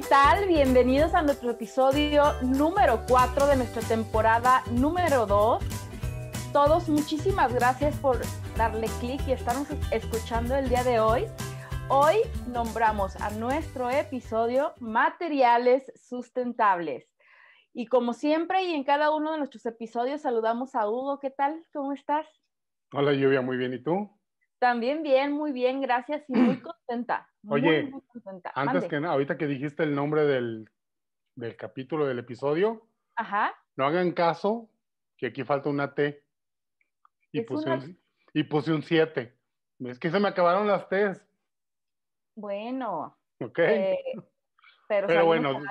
¿Qué tal? Bienvenidos a nuestro episodio número 4 de nuestra temporada número 2. Todos, muchísimas gracias por darle clic y estarnos escuchando el día de hoy. Hoy nombramos a nuestro episodio Materiales Sustentables. Y como siempre y en cada uno de nuestros episodios saludamos a Hugo. ¿Qué tal? ¿Cómo estás? Hola Lluvia, muy bien. ¿Y tú? También bien, muy bien, gracias y muy contenta. Oye, antes que nada, ahorita que dijiste el nombre del, capítulo del episodio, Ajá. no hagan caso que aquí falta una T. Y, puse, Un, y puse un 7. Es que se me acabaron las T's. Bueno. Ok. Eh, pero, bueno,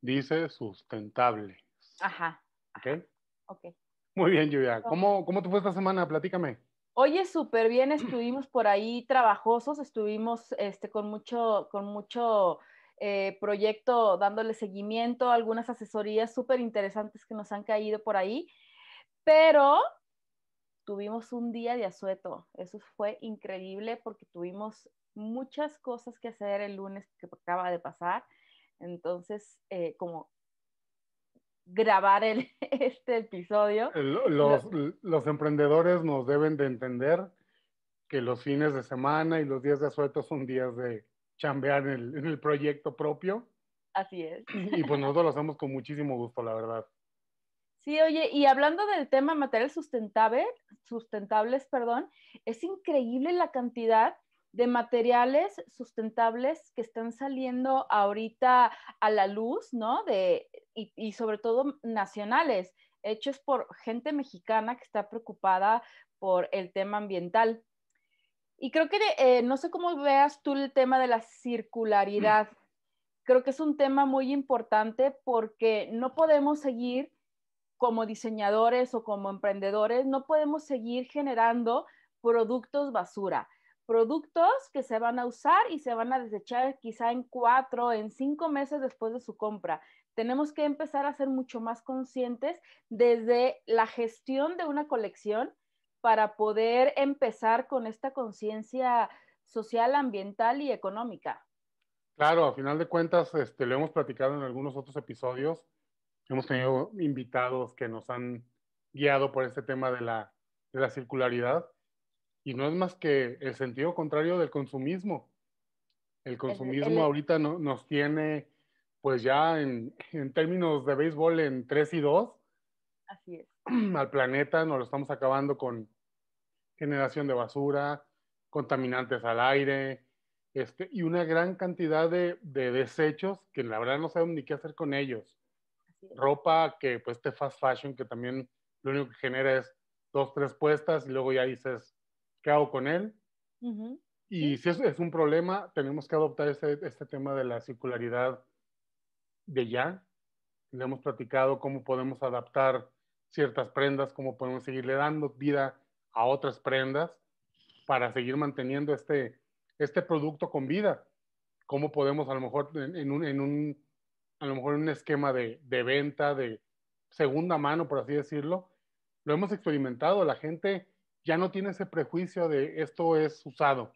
dice sustentable. Ajá. Ok. Ok. Muy bien, Lluvia. ¿Cómo, ¿Cómo te fue esta semana? Platícame. Oye, súper bien, estuvimos por ahí trabajosos, estuvimos este, con mucho, con mucho eh, proyecto dándole seguimiento, algunas asesorías súper interesantes que nos han caído por ahí, pero tuvimos un día de asueto, eso fue increíble porque tuvimos muchas cosas que hacer el lunes que acaba de pasar, entonces eh, como grabar el, este episodio. Los, los, emprendedores nos deben de entender que los fines de semana y los días de asueto son días de chambear en el, en el proyecto propio. Así es. Y pues nosotros lo hacemos con muchísimo gusto, la verdad. Sí, oye, y hablando del tema materiales sustentable, sustentables, perdón, es increíble la cantidad de materiales sustentables que están saliendo ahorita a la luz, ¿no? De, y, sobre todo nacionales, hechos por gente mexicana que está preocupada por el tema ambiental. Y creo que, eh, no sé cómo veas tú el tema de la circularidad. Creo que es un tema muy importante porque no podemos seguir como diseñadores o como emprendedores, no podemos seguir generando productos basura productos que se van a usar y se van a desechar quizá en cuatro, en cinco meses después de su compra. Tenemos que empezar a ser mucho más conscientes desde la gestión de una colección para poder empezar con esta conciencia social, ambiental y económica. Claro, a final de cuentas, este, lo hemos platicado en algunos otros episodios. Hemos tenido invitados que nos han guiado por este tema de la, de la circularidad y no es más que el sentido contrario del consumismo. El consumismo ahorita no, nos tiene, pues ya en, en, términos de béisbol, en 3 y 2. Así es. Al planeta nos lo estamos acabando con generación de basura, contaminantes al aire, este, y una gran cantidad de, de desechos que la verdad no sabemos ni qué hacer con ellos. Ropa que, pues, este fast fashion que también lo único que genera es dos, tres puestas y luego ya dices, ¿qué hago con él? Y si es, es, un problema, tenemos que adoptar este, este tema de la circularidad de ya. Le hemos platicado cómo podemos adaptar ciertas prendas, cómo podemos seguirle dando vida a otras prendas para seguir manteniendo este, este producto con vida. Cómo podemos a lo mejor en, un, en un, a lo mejor en un esquema de, de venta de segunda mano, por así decirlo, lo hemos experimentado. La gente ya no tiene ese prejuicio de esto es usado,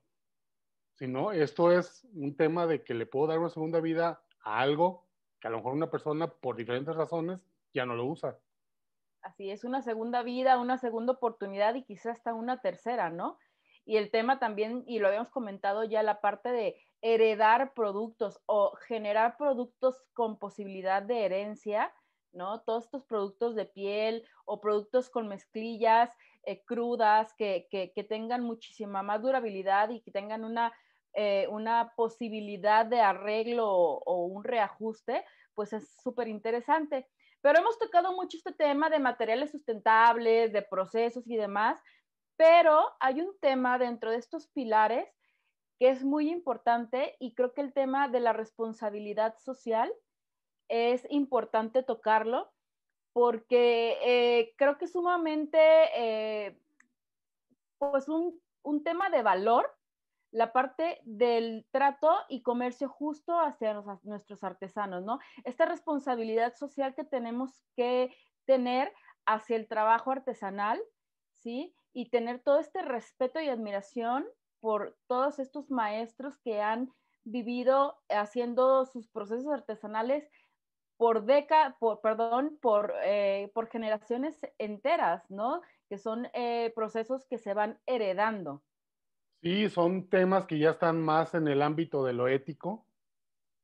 sino esto es un tema de que le puedo dar una segunda vida a algo que a lo mejor una persona por diferentes razones ya no lo usa. Así es, una segunda vida, una segunda oportunidad y quizás hasta una tercera, ¿no? Y el tema también, y lo habíamos comentado ya, la parte de heredar productos o generar productos con posibilidad de herencia, ¿no? Todos estos productos de piel o productos con mezclillas eh, crudas, que, tengan muchísima más durabilidad y que tengan una, eh, una posibilidad de arreglo o, un reajuste, pues es súper interesante. Pero hemos tocado mucho este tema de materiales sustentables, de procesos y demás, pero hay un tema dentro de estos pilares que es muy importante y creo que el tema de la responsabilidad social es importante tocarlo porque eh, creo que sumamente, eh, pues un, un, tema de valor la parte del trato y comercio justo hacia nuestros artesanos, ¿no? Esta responsabilidad social que tenemos que tener hacia el trabajo artesanal, ¿sí? Y tener todo este respeto y admiración por todos estos maestros que han vivido haciendo sus procesos artesanales por décadas, por, perdón, por, eh, por generaciones enteras, ¿no? Que son eh, procesos que se van heredando. Sí, son temas que ya están más en el ámbito de lo ético,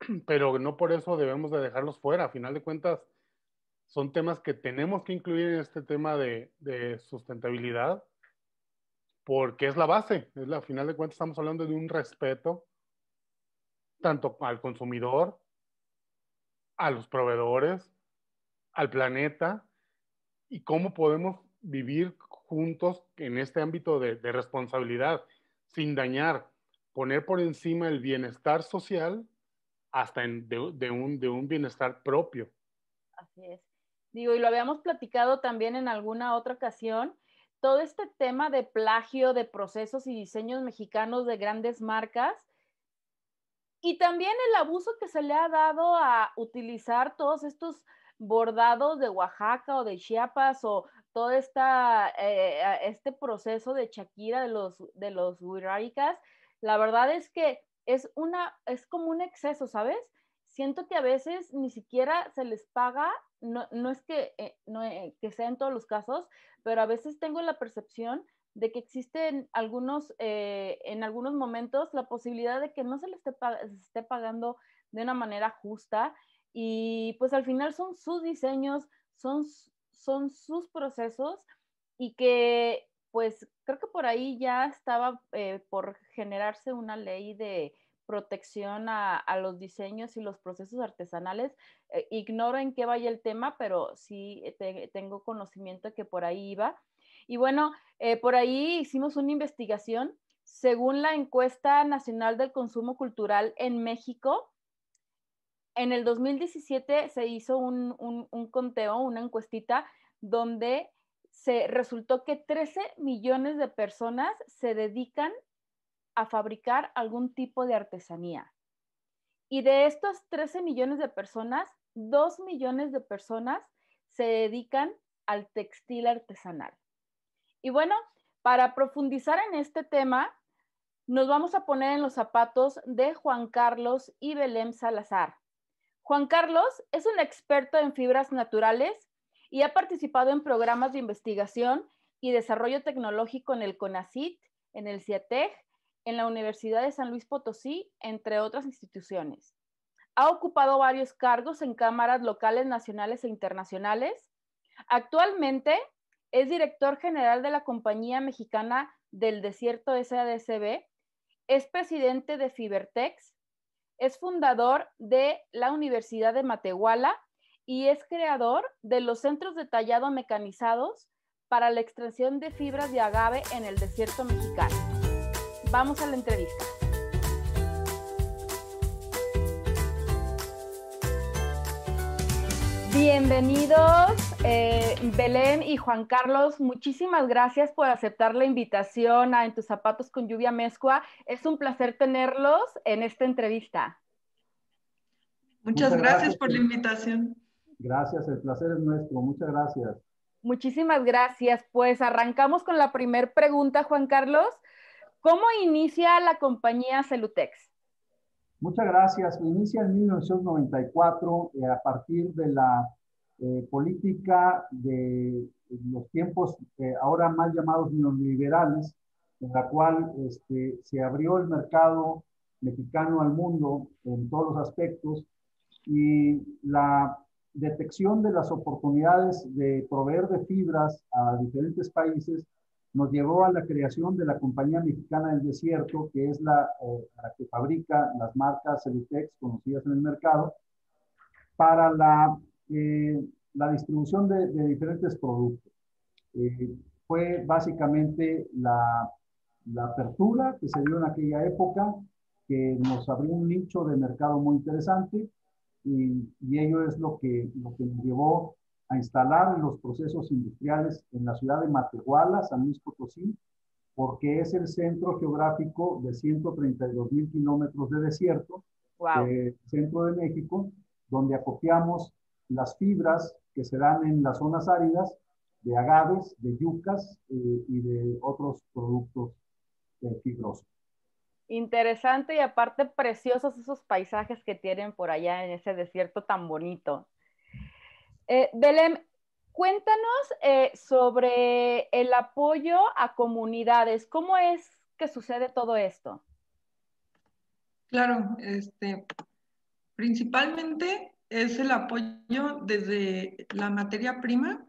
pero no por eso debemos de dejarlos fuera. A final de cuentas, son temas que tenemos que incluir en este tema de, de sustentabilidad, porque es la base. Es la, a final de cuentas, estamos hablando de un respeto tanto al consumidor, a los proveedores, al planeta, y cómo podemos vivir juntos en este ámbito de, de responsabilidad sin dañar, poner por encima el bienestar social hasta en, de, un, de un bienestar propio. Así es. Digo, y lo habíamos platicado también en alguna otra ocasión, todo este tema de plagio de procesos y diseños mexicanos de grandes marcas y también el abuso que se le ha dado a utilizar todos estos bordados de Oaxaca o de Chiapas o todo esta, eh, este proceso de Shakira de los, de los la verdad es que es, una, es como un exceso, ¿sabes? Siento que a veces ni siquiera se les paga, no, no es que, eh, no, eh, que sea en todos los casos, pero a veces tengo la percepción de que existen algunos, en algunos momentos la posibilidad de que no se les esté, esté pagando de una manera justa y pues al final son sus diseños, son son sus procesos y que pues creo que por ahí ya estaba eh, por generarse una ley de protección a, los diseños y los procesos artesanales. Eh, ignoro en qué vaya el tema, pero sí tengo conocimiento que por ahí iba. Y bueno, eh, por ahí hicimos una investigación. Según la encuesta nacional del consumo cultural en México, en el 2017 se hizo un, conteo, una encuestita, donde se resultó que 13 millones de personas se dedican a fabricar algún tipo de artesanía. Y de estos 13 millones de personas, 2 millones de personas se dedican al textil artesanal. Y bueno, para profundizar en este tema, nos vamos a poner en los zapatos de Juan Carlos y Belém Salazar. Juan Carlos es un experto en fibras naturales y ha participado en programas de investigación y desarrollo tecnológico en el CONACIT, en el CIATEG, en la Universidad de San Luis Potosí, entre otras instituciones. Ha ocupado varios cargos en cámaras locales, nacionales e internacionales. Actualmente es director general de la Compañía Mexicana del Desierto SADCB, es presidente de Fibertex, es fundador de la Universidad de Matehuala y es creador de los centros de tallado mecanizados para la extracción de fibras de agave en el desierto mexicano. Vamos a la entrevista. Bienvenidos, eh, Belén y Juan Carlos. Muchísimas gracias por aceptar la invitación a En tus zapatos con lluvia mezcua. Es un placer tenerlos en esta entrevista. Muchas, gracias, por la invitación. Gracias, el placer es nuestro. Muchas gracias. Muchísimas gracias. Pues arrancamos con la primera pregunta, Juan Carlos. ¿Cómo inicia la compañía Celutex? Muchas gracias. Inicia en 1994 eh, a partir de la eh, política de los tiempos eh, ahora mal llamados neoliberales, en la cual este, se abrió el mercado mexicano al mundo en todos los aspectos y la detección de las oportunidades de proveer de fibras a diferentes países nos llevó a la creación de la Compañía Mexicana del Desierto, que es la, eh, la que fabrica las marcas Celitex conocidas en el mercado, para la, eh, la distribución de, de, diferentes productos. Eh, fue básicamente la, la apertura que se dio en aquella época, que nos abrió un nicho de mercado muy interesante y, y ello es lo que, lo que nos llevó a instalar los procesos industriales en la ciudad de Matehuala, San Luis Potosí, porque es el centro geográfico de 132 mil kilómetros de desierto, eh, centro de México, donde acopiamos las fibras que se dan en las zonas áridas de agaves, de yucas eh, y de otros productos eh, fibrosos. Interesante y aparte preciosos esos paisajes que tienen por allá en ese desierto tan bonito. Eh, Belém, cuéntanos eh, sobre el apoyo a comunidades. ¿Cómo es que sucede todo esto? Claro, este, principalmente es el apoyo desde la materia prima.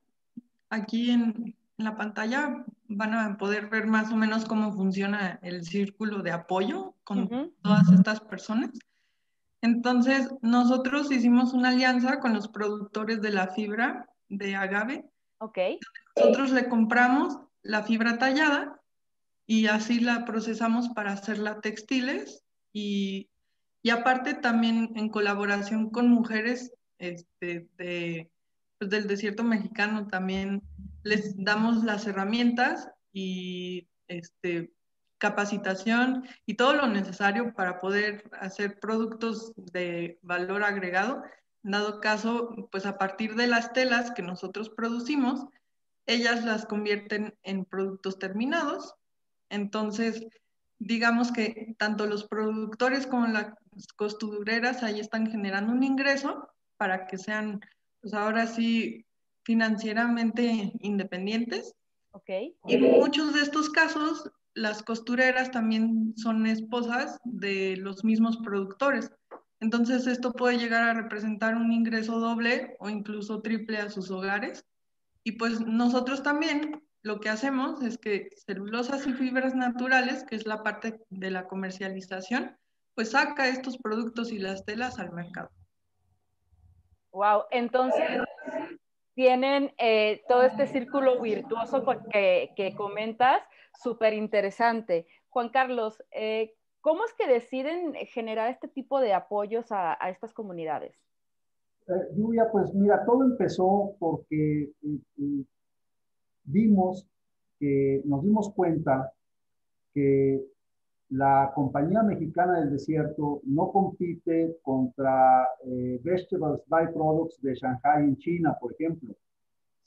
Aquí en, la pantalla van a poder ver más o menos cómo funciona el círculo de apoyo con todas estas personas. Entonces, nosotros hicimos una alianza con los productores de la fibra de agave. Ok. Nosotros le compramos la fibra tallada y así la procesamos para hacerla textiles y, y aparte también en colaboración con mujeres este, de, pues del desierto mexicano también les damos las herramientas y este, capacitación y todo lo necesario para poder hacer productos de valor agregado. Dado caso, pues a partir de las telas que nosotros producimos, ellas las convierten en productos terminados. Entonces, digamos que tanto los productores como las costureras ahí están generando un ingreso para que sean, pues ahora sí, financieramente independientes. Okay. Y muchos de estos casos las costureras también son esposas de los mismos productores. Entonces esto puede llegar a representar un ingreso doble o incluso triple a sus hogares. Y pues nosotros también lo que hacemos es que celulosas y fibras naturales, que es la parte de la comercialización, pues saca estos productos y las telas al mercado. Wow, entonces tienen eh, todo este círculo virtuoso que, que comentas, súper interesante. Juan Carlos, eh, ¿cómo es que deciden generar este tipo de apoyos a, estas comunidades? Eh, Lluvia, pues mira, todo empezó porque eh, vimos que nos dimos cuenta que la compañía mexicana del desierto no compite contra vegetables byproducts de Shanghai en China, por ejemplo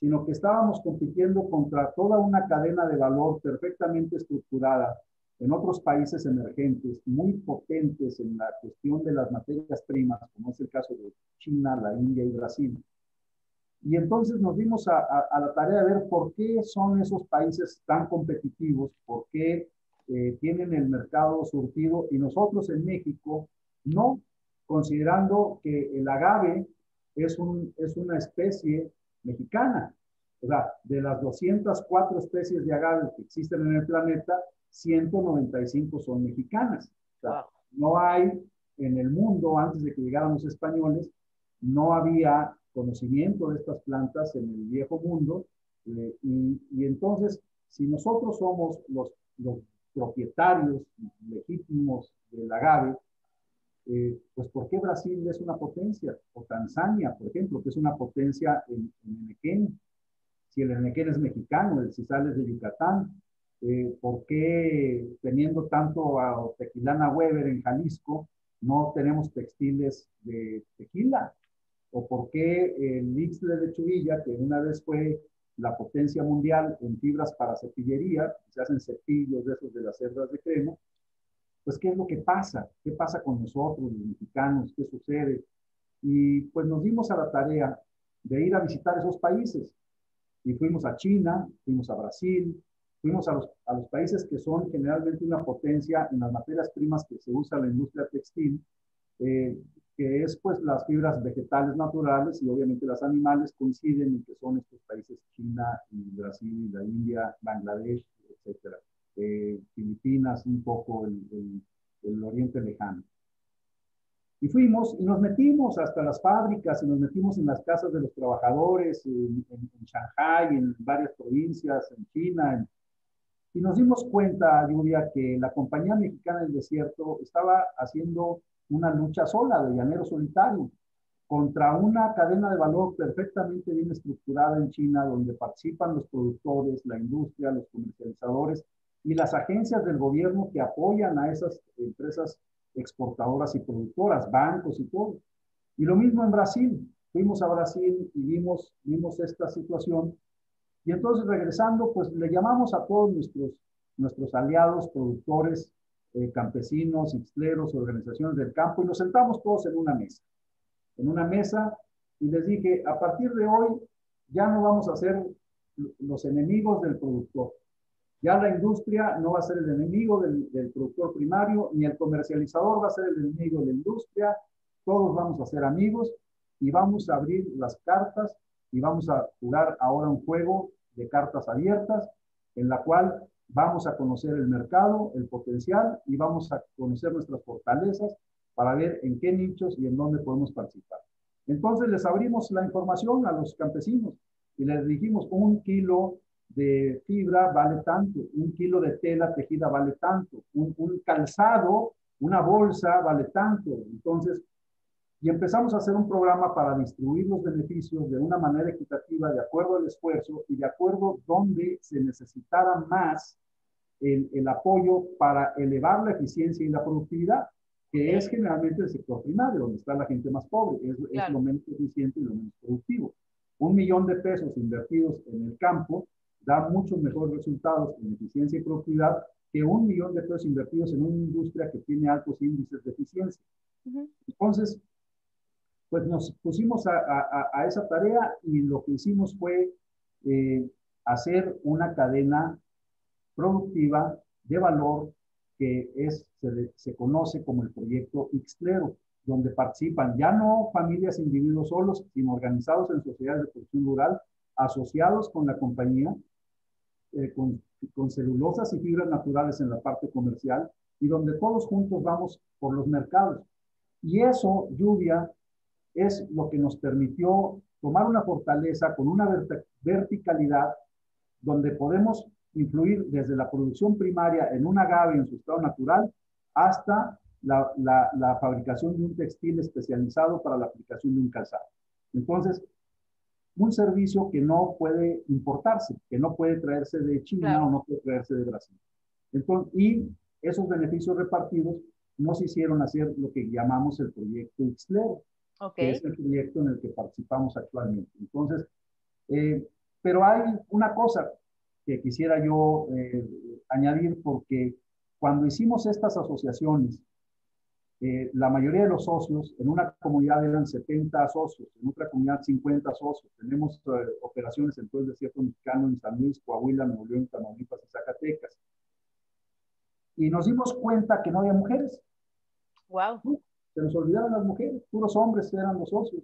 sino que estábamos compitiendo contra toda una cadena de valor perfectamente estructurada en otros países emergentes, muy potentes en la cuestión de las materias primas, como es el caso de China, la India y Brasil. Y entonces nos dimos a, la tarea de ver por qué son esos países tan competitivos, por qué eh, tienen el mercado surtido y nosotros en México no, considerando que el agave es, un, es una especie mexicana. O sea, de las 204 especies de agave que existen en el planeta, 195 son mexicanas. O sea, no hay en el mundo, antes de que llegaran los españoles, no había conocimiento de estas plantas en el viejo mundo. Eh, y, entonces, si nosotros somos los, los propietarios legítimos del agave, eh, pues ¿por qué Brasil es una potencia? O Tanzania, por ejemplo, que es una potencia en, en Enequén. Si el Enequén es mexicano, el Cisal es de Yucatán, eh, ¿por qué teniendo tanto a Tequilana Weber en Jalisco no tenemos textiles de tequila? ¿O por qué el Ixtle de Chuvilla, que una vez fue la potencia mundial en fibras para cepillería, se hacen cepillos de esos de las cerdas de crema, pues qué es lo que pasa, qué pasa con nosotros, los mexicanos, qué sucede. Y pues nos dimos a la tarea de ir a visitar esos países. Y fuimos a China, fuimos a Brasil, fuimos a los, a los países que son generalmente una potencia en las materias primas que se usa en la industria textil, eh, que es pues las fibras vegetales naturales y obviamente las animales coinciden en que son estos países China y Brasil, la India, Bangladesh, etcétera. Eh, Filipinas, un poco el, el, Oriente Lejano. Y fuimos y nos metimos hasta las fábricas y nos metimos en las casas de los trabajadores en, en, Shanghai, en varias provincias, en China. Y nos dimos cuenta, Lluvia, que la compañía mexicana del desierto estaba haciendo una lucha sola, de llanero solitario, contra una cadena de valor perfectamente bien estructurada en China, donde participan los productores, la industria, los comercializadores y las agencias del gobierno que apoyan a esas empresas exportadoras y productoras, bancos y todo. Y lo mismo en Brasil. Fuimos a Brasil y vimos, vimos esta situación. Y entonces regresando, pues le llamamos a todos nuestros, nuestros aliados, productores, eh, campesinos, ixtleros, organizaciones del campo y nos sentamos todos en una mesa. En una mesa y les dije, a partir de hoy ya no vamos a ser los enemigos del productor. Ya la industria no va a ser el enemigo del, del, productor primario, ni el comercializador va a ser el enemigo de la industria. Todos vamos a ser amigos y vamos a abrir las cartas y vamos a jugar ahora un juego de cartas abiertas en la cual vamos a conocer el mercado, el potencial y vamos a conocer nuestras fortalezas para ver en qué nichos y en dónde podemos participar. Entonces les abrimos la información a los campesinos y les dijimos un kilo de fibra vale tanto, un kilo de tela tejida vale tanto, un, calzado, una bolsa vale tanto. Entonces, y empezamos a hacer un programa para distribuir los beneficios de una manera equitativa, de acuerdo al esfuerzo y de acuerdo donde se necesitara más el, el apoyo para elevar la eficiencia y la productividad, que es generalmente el sector primario, donde está la gente más pobre, es, es lo menos eficiente y lo menos productivo. Un millón de pesos invertidos en el campo da muchos mejores resultados en eficiencia y productividad que un millón de pesos invertidos en una industria que tiene altos índices de eficiencia. Entonces, pues nos pusimos a, a, a, esa tarea y lo que hicimos fue eh, hacer una cadena productiva de valor que es, se, se conoce como el proyecto Ixtlero, donde participan ya no familias e individuos solos, sino organizados en sociedades de producción rural, asociados con la compañía, eh, con, con, celulosas y fibras naturales en la parte comercial y donde todos juntos vamos por los mercados. Y eso, lluvia, es lo que nos permitió tomar una fortaleza con una verticalidad donde podemos influir desde la producción primaria en un agave en su estado natural hasta la, la, la, fabricación de un textil especializado para la aplicación de un calzado. Entonces, un servicio que no puede importarse, que no puede traerse de China claro. o no puede traerse de Brasil. Entonces, y esos beneficios repartidos nos hicieron hacer lo que llamamos el proyecto Ixlero, okay. que es el proyecto en el que participamos actualmente. Entonces, eh, pero hay una cosa que quisiera yo eh, añadir porque cuando hicimos estas asociaciones eh, la mayoría de los socios, en una comunidad eran 70 socios, en otra comunidad 50 socios. Tenemos uh, operaciones en todo el desierto mexicano, en San Luis, Coahuila, Nuevo León, Tamaulipas y Zacatecas. Y nos dimos cuenta que no había mujeres. Wow. Se nos olvidaron las mujeres, puros hombres eran los socios.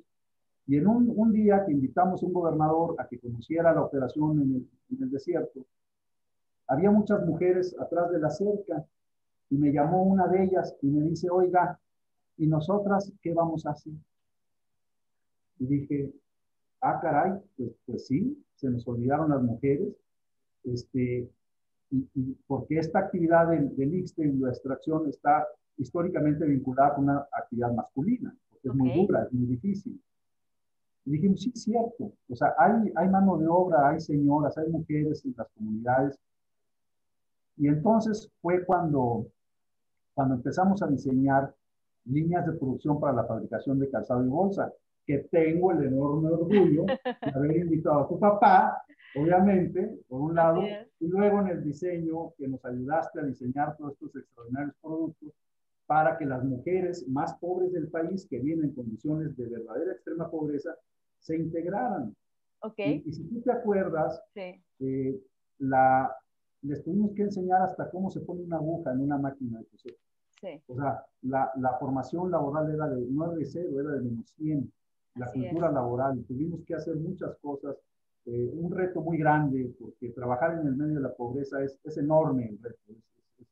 Y en un, un día que invitamos a un gobernador a que conociera la operación en el, en el desierto, había muchas mujeres atrás de la cerca y me llamó una de ellas y me dice, oiga, ¿y nosotras qué vamos a hacer? Y dije, ah, caray, pues, pues sí, se nos olvidaron las mujeres, este, y, y porque esta actividad del, del IXTE la extracción está históricamente vinculada con una actividad masculina, porque okay. es muy dura, es muy difícil. Y dijimos, sí, es cierto, o sea, hay, hay mano de obra, hay señoras, hay mujeres en las comunidades. Y entonces fue cuando cuando empezamos a diseñar líneas de producción para la fabricación de calzado y bolsa, que tengo el enorme orgullo de haber invitado a tu papá, obviamente, por un lado, y luego en el diseño que nos ayudaste a diseñar todos estos extraordinarios productos para que las mujeres más pobres del país, que vienen en condiciones de verdadera extrema pobreza, se integraran. Okay. Y, y si tú te acuerdas, sí. eh, la, les tuvimos que enseñar hasta cómo se pone una aguja en una máquina de coser. Sí. O sea, la, la, formación laboral era de, no era de cero, era de menos 100. La Así cultura es. laboral. Tuvimos que hacer muchas cosas. Eh, un reto muy grande, porque trabajar en el medio de la pobreza es, es enorme el reto. Es, es,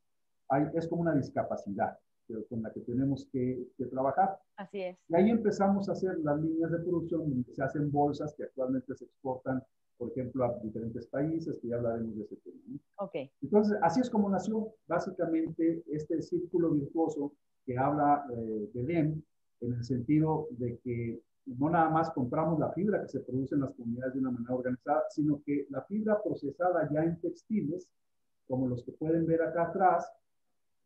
hay, es, como una discapacidad con la que tenemos que, que, trabajar. Así es. Y ahí empezamos a hacer las líneas de producción donde se hacen bolsas que actualmente se exportan, por ejemplo, a diferentes países, que ya hablaremos de ese tema. ¿no? Okay. Entonces, así es como nació básicamente este círculo virtuoso que habla eh, Belén, en el sentido de que no nada más compramos la fibra que se produce en las comunidades de una manera organizada, sino que la fibra procesada ya en textiles, como los que pueden ver acá atrás,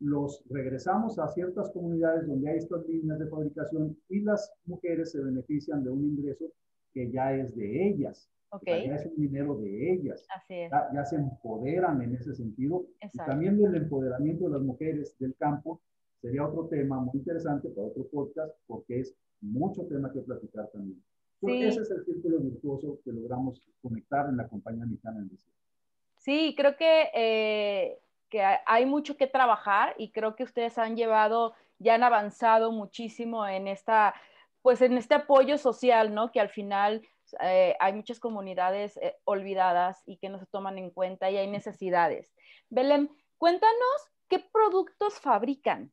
los regresamos a ciertas comunidades donde hay estas líneas de fabricación y las mujeres se benefician de un ingreso que ya es de ellas. Okay. Ya es un dinero de ellas. Así es. Ya, ya, se empoderan en ese sentido. Y también del empoderamiento de las mujeres del campo sería otro tema muy interesante para otro podcast porque es mucho tema que platicar también. Sí. Ese es el círculo virtuoso que logramos conectar en la compañía mexicana en Sí, creo que, eh, que hay mucho que trabajar y creo que ustedes han llevado, ya han avanzado muchísimo en esta, pues en este apoyo social, ¿no? Que al final eh, hay muchas comunidades eh, olvidadas y que no se toman en cuenta y hay necesidades. Belén, cuéntanos qué productos fabrican.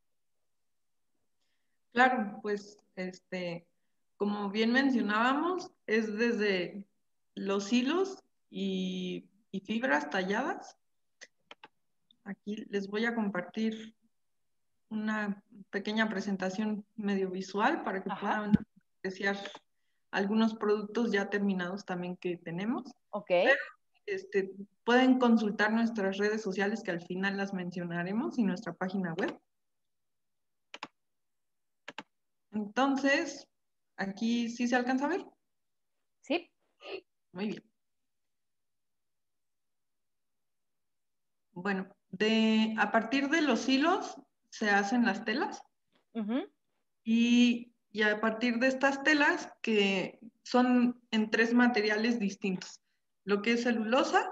Claro, pues este, como bien mencionábamos, es desde los hilos y, fibras talladas. Aquí les voy a compartir una pequeña presentación medio visual para que puedan apreciar algunos productos ya terminados también que tenemos. Ok. este, pueden consultar nuestras redes sociales que al final las mencionaremos y nuestra página web. Entonces, aquí sí se alcanza a ver. Sí. Muy bien. Bueno, de, a partir de los hilos se hacen las telas. y, y, a partir de estas telas, que son en tres materiales distintos. Lo que es celulosa,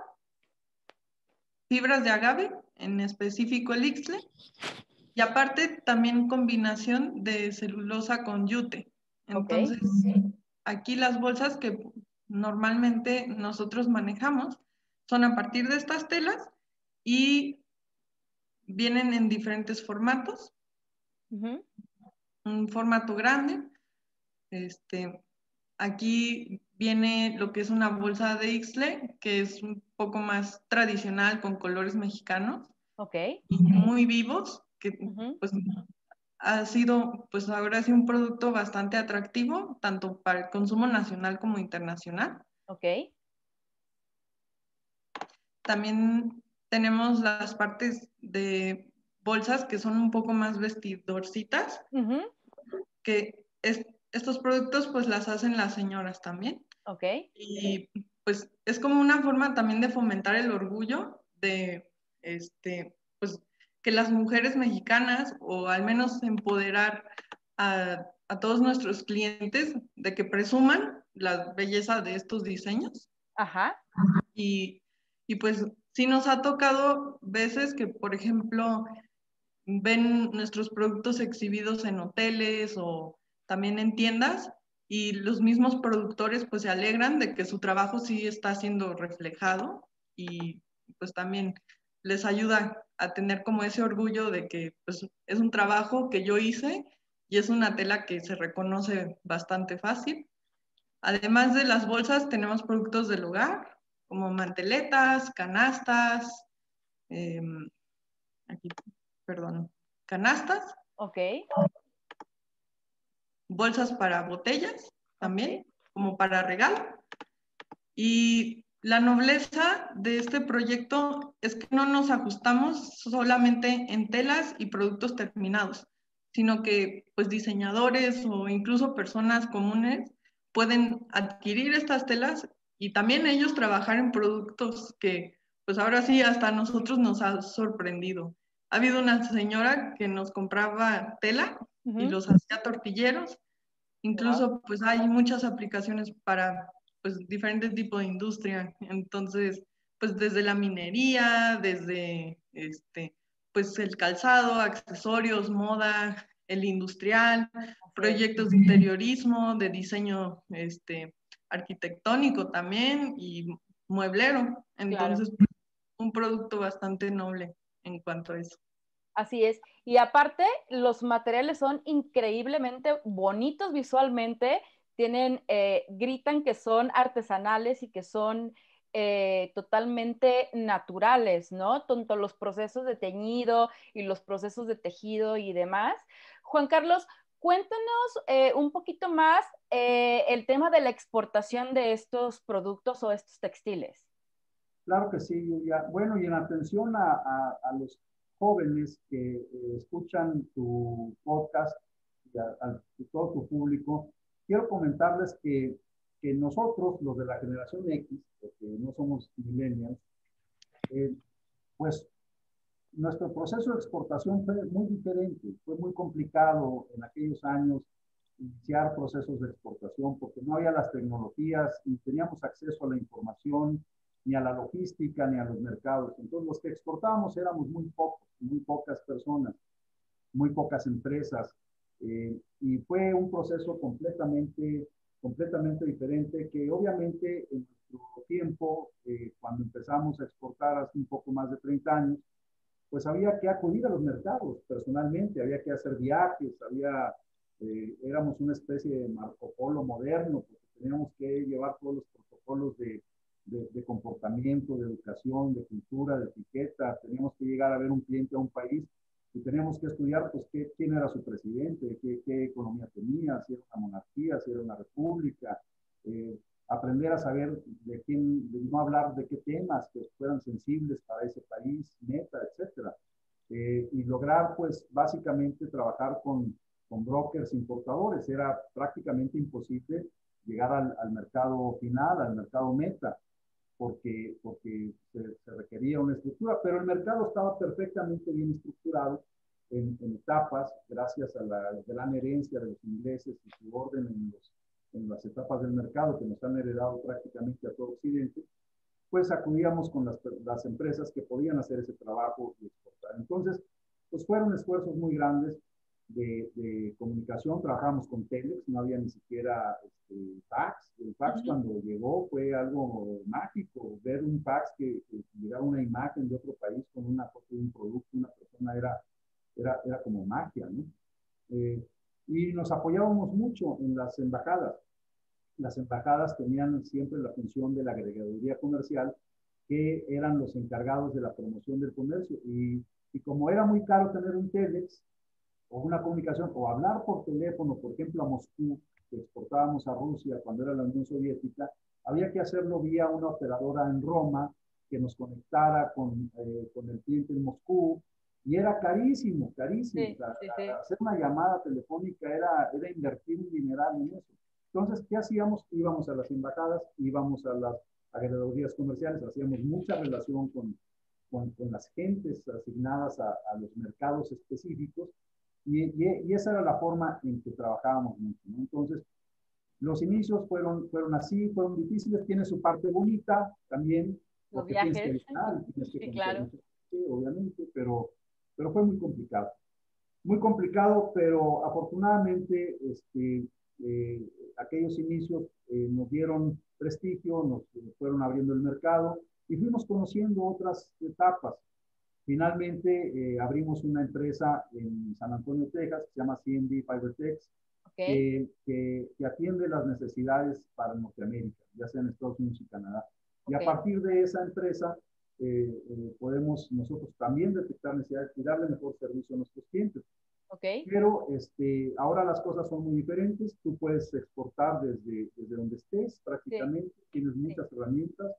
fibras de agave, en específico el ixtle, y aparte también combinación de celulosa con yute. Entonces, aquí las bolsas que normalmente nosotros manejamos son a partir de estas telas y vienen en diferentes formatos. Un formato grande. Este, aquí viene lo que es una bolsa de Ixle, que es un poco más tradicional con colores mexicanos. Ok. Muy vivos que pues ha sido, pues ahora sí un producto bastante atractivo, tanto para el consumo nacional como internacional. Ok. También tenemos las partes de bolsas que son un poco más vestidorcitas, que estos productos pues las hacen las señoras también. Ok. Y pues es como una forma también de fomentar el orgullo de, este, pues que las mujeres mexicanas, o al menos empoderar a, todos nuestros clientes de que presuman la belleza de estos diseños. Ajá. Y, y pues sí nos ha tocado veces que, por ejemplo, ven nuestros productos exhibidos en hoteles o también en tiendas y los mismos productores pues se alegran de que su trabajo sí está siendo reflejado y pues también les ayuda a tener como ese orgullo de que pues, es un trabajo que yo hice y es una tela que se reconoce bastante fácil. Además de las bolsas, tenemos productos del hogar, como manteletas, canastas, em, aquí, perdón, canastas. Ok. Bolsas para botellas también, como para regalo. Y la nobleza de este proyecto es que no nos ajustamos solamente en telas y productos terminados, sino que pues diseñadores o incluso personas comunes pueden adquirir estas telas y también ellos trabajar en productos que pues ahora sí hasta a nosotros nos ha sorprendido. Ha habido una señora que nos compraba tela y los hacía tortilleros. Incluso pues hay muchas aplicaciones para pues diferentes tipos de industria. Entonces, pues desde la minería, desde este, pues el calzado, accesorios, moda, el industrial, proyectos de interiorismo, de diseño este, arquitectónico también y mueblero. Entonces, un producto bastante noble en cuanto a eso. Así es. Y aparte, los materiales son increíblemente bonitos visualmente tienen, eh, gritan que son artesanales y que son eh, totalmente naturales, ¿no? Tanto los procesos de teñido y los procesos de tejido y demás. Juan Carlos, cuéntanos eh, un poquito más eh, el tema de la exportación de estos productos o estos textiles. Claro que sí, Julia. Bueno, y en atención a, los jóvenes que escuchan tu podcast y a, todo tu público, quiero comentarles que que nosotros, los de la generación X, porque no somos millennials, eh, pues nuestro proceso de exportación fue muy diferente, fue muy complicado en aquellos años iniciar procesos de exportación porque no había las tecnologías ni teníamos acceso a la información, ni a la logística, ni a los mercados. Entonces los que exportábamos éramos muy pocos, muy pocas personas, muy pocas empresas. Eh, y fue un proceso completamente completamente diferente que obviamente en nuestro tiempo, eh, cuando empezamos a exportar hace un poco más de 30 años, pues había que acudir a los mercados personalmente, había que hacer viajes, había, eh, éramos una especie de Marco Polo moderno, porque teníamos que llevar todos los protocolos de, de, de comportamiento, de educación, de cultura, de etiqueta, teníamos que llegar a ver un cliente a un país y teníamos que estudiar pues qué, quién era su presidente, qué, qué, economía tenía, si era una monarquía, si era una república, eh, aprender a saber de quién, de no hablar de qué temas que fueran sensibles para ese país, meta, etcétera. Eh, y lograr pues básicamente trabajar con, con brokers importadores. Era prácticamente imposible llegar al, al mercado final, al mercado meta porque, porque se, requería una estructura, pero el mercado estaba perfectamente bien estructurado en, etapas, gracias a la gran herencia de los ingleses y su orden en, los, en las etapas del mercado que nos han heredado prácticamente a todo Occidente, pues acudíamos con las, las empresas que podían hacer ese trabajo y exportar. Entonces, pues fueron esfuerzos muy grandes de, comunicación, trabajamos con Telex, no había ni siquiera este, fax. El fax cuando llegó fue algo mágico, ver un fax que, que, llegaba una imagen de otro país con una foto de un producto, una persona, era, era, era como magia, ¿no? Eh, y nos apoyábamos mucho en las embajadas. Las embajadas tenían siempre la función de la agregaduría comercial, que eran los encargados de la promoción del comercio. Y, y como era muy caro tener un Telex, o una comunicación, o hablar por teléfono, por ejemplo, a Moscú, que exportábamos a Rusia cuando era la Unión Soviética, había que hacerlo vía una operadora en Roma que nos conectara con, eh, con el cliente en Moscú, y era carísimo, carísimo. Hacer una llamada telefónica era, era invertir un dineral en eso. Entonces, ¿qué hacíamos? Íbamos a las embajadas, íbamos a las agregadorías comerciales, hacíamos mucha relación con, con, con las gentes asignadas a, a, los mercados específicos y, esa era la forma en que trabajábamos mucho. Entonces, los inicios fueron, fueron así, fueron difíciles, tiene su parte bonita también. Los viajes. sí, claro. obviamente, pero, pero fue muy complicado. Muy complicado, pero afortunadamente este, eh, aquellos inicios eh, nos dieron prestigio, nos fueron abriendo el mercado y fuimos conociendo otras etapas. Finalmente eh, abrimos una empresa en San Antonio, Texas, que se llama CND Fibertex, que, que, atiende las necesidades para Norteamérica, ya sea en Estados Unidos y Canadá. Y a partir de esa empresa eh, eh, podemos nosotros también detectar necesidades y darle mejor servicio a nuestros clientes. Okay. Pero este, ahora las cosas son muy diferentes. Tú puedes exportar desde, desde donde estés prácticamente. Tienes muchas herramientas.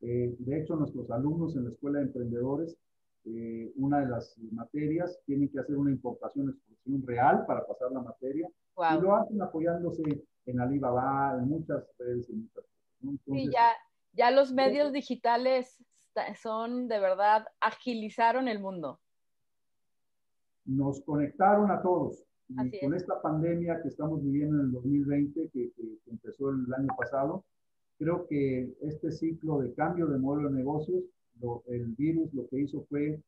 de hecho, nuestros alumnos en la Escuela de Emprendedores eh, una de las materias, tienen que hacer una importación exportación real para pasar la materia y lo hacen apoyándose en Alibaba, en muchas redes, en muchas cosas. sí, ya, ya los medios digitales son de verdad, agilizaron el mundo. Nos conectaron a todos. Y con esta pandemia que estamos viviendo en el 2020, que, que empezó el año pasado, creo que este ciclo de cambio de modelo de negocios el virus lo que hizo fue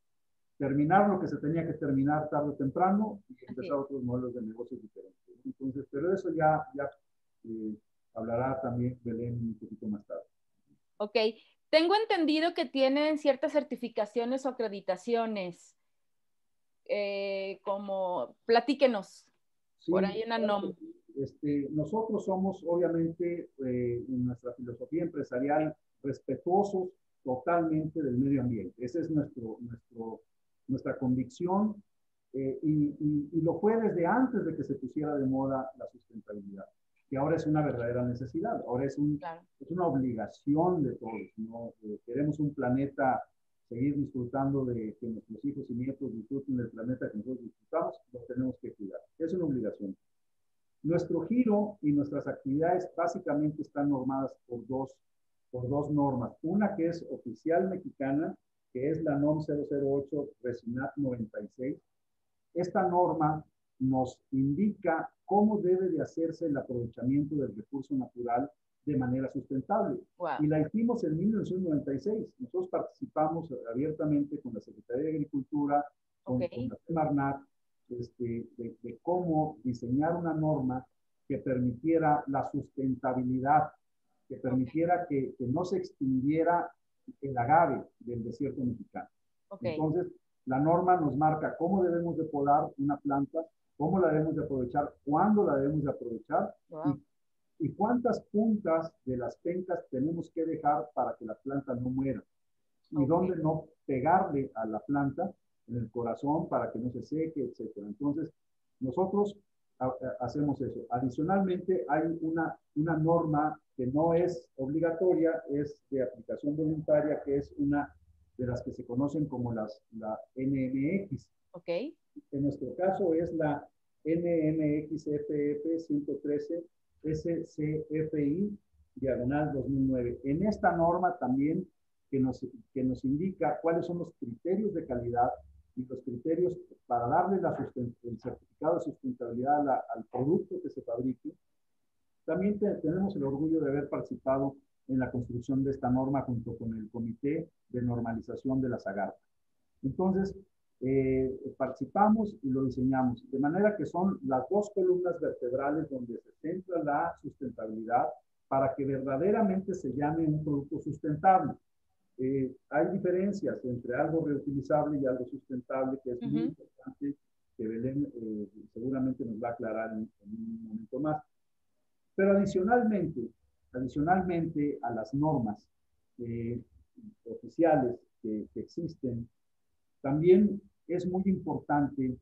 terminar lo que se tenía que terminar tarde o temprano y empezar otros modelos de negocios diferentes. Entonces, pero eso ya, ya eh, hablará también Belén un poquito más tarde. Ok, tengo entendido que tienen ciertas certificaciones o acreditaciones, eh, como platíquenos, por ahí en ANOM. Este, nosotros somos, obviamente, eh, en nuestra filosofía empresarial, respetuosos totalmente del medio ambiente. Esa es nuestro, nuestro, nuestra convicción eh, y, y, lo fue desde antes de que se pusiera de moda la sustentabilidad, que ahora es una verdadera necesidad, ahora es, un, es una obligación de todos. ¿no? Eh, queremos un planeta, seguir disfrutando de que nuestros hijos y nietos disfruten del planeta que nosotros disfrutamos, lo tenemos que cuidar. Es una obligación. Nuestro giro y nuestras actividades básicamente están normadas por dos por dos normas. Una que es oficial mexicana, que es la NOM 008 Resinat 96. Esta norma nos indica cómo debe de hacerse el aprovechamiento del recurso natural de manera sustentable. Y la hicimos en 1996. Nosotros participamos abiertamente con la Secretaría de Agricultura, con, la Semarnat, este, de, de, cómo diseñar una norma que permitiera la sustentabilidad que permitiera que, que, no se extinguiera el agave del desierto mexicano. Entonces, la norma nos marca cómo debemos de podar una planta, cómo la debemos de aprovechar, cuándo la debemos de aprovechar y, y, cuántas puntas de las pencas tenemos que dejar para que la planta no muera y dónde no pegarle a la planta en el corazón para que no se seque, etc. Entonces, nosotros hacemos eso. Adicionalmente, hay una, una norma que no es obligatoria, es de aplicación voluntaria, que es una de las que se conocen como las, la NMX. Ok. En nuestro caso es la NMXFF 113 SCFI diagonal 2009. En esta norma también que nos, que nos indica cuáles son los criterios de calidad y los criterios para darle la el certificado de sustentabilidad al producto que se fabrique. También tenemos el orgullo de haber participado en la construcción de esta norma junto con el Comité de Normalización de la SAGAR. Entonces, eh, participamos y lo diseñamos, de manera que son las dos columnas vertebrales donde se centra la sustentabilidad para que verdaderamente se llame un producto sustentable. Eh, hay diferencias entre algo reutilizable y algo sustentable, que es muy importante, que Belén eh, seguramente nos va a aclarar en, un momento más. Pero adicionalmente, adicionalmente a las normas eh, oficiales que, que, existen, también es muy importante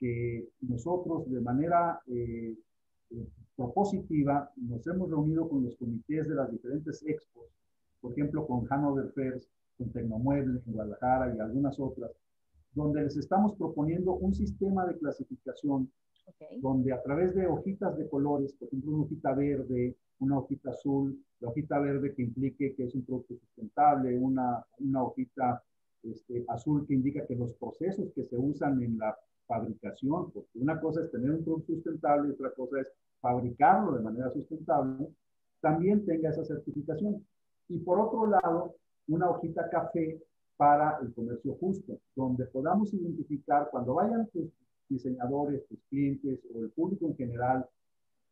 que nosotros de manera propositiva nos hemos reunido con los comités de las diferentes expos por ejemplo, con Hanover Fairs, con Tecnomueble en Guadalajara y algunas otras, donde les estamos proponiendo un sistema de clasificación donde a través de hojitas de colores, por ejemplo, una hojita verde, una hojita azul, la hojita verde que implique que es un producto sustentable, una, una hojita este, azul que indica que los procesos que se usan en la fabricación, porque una cosa es tener un producto sustentable y otra cosa es fabricarlo de manera sustentable, también tenga esa certificación. Y por otro lado, una hojita café para el comercio justo, donde podamos identificar cuando vayan tus diseñadores, tus clientes o el público en general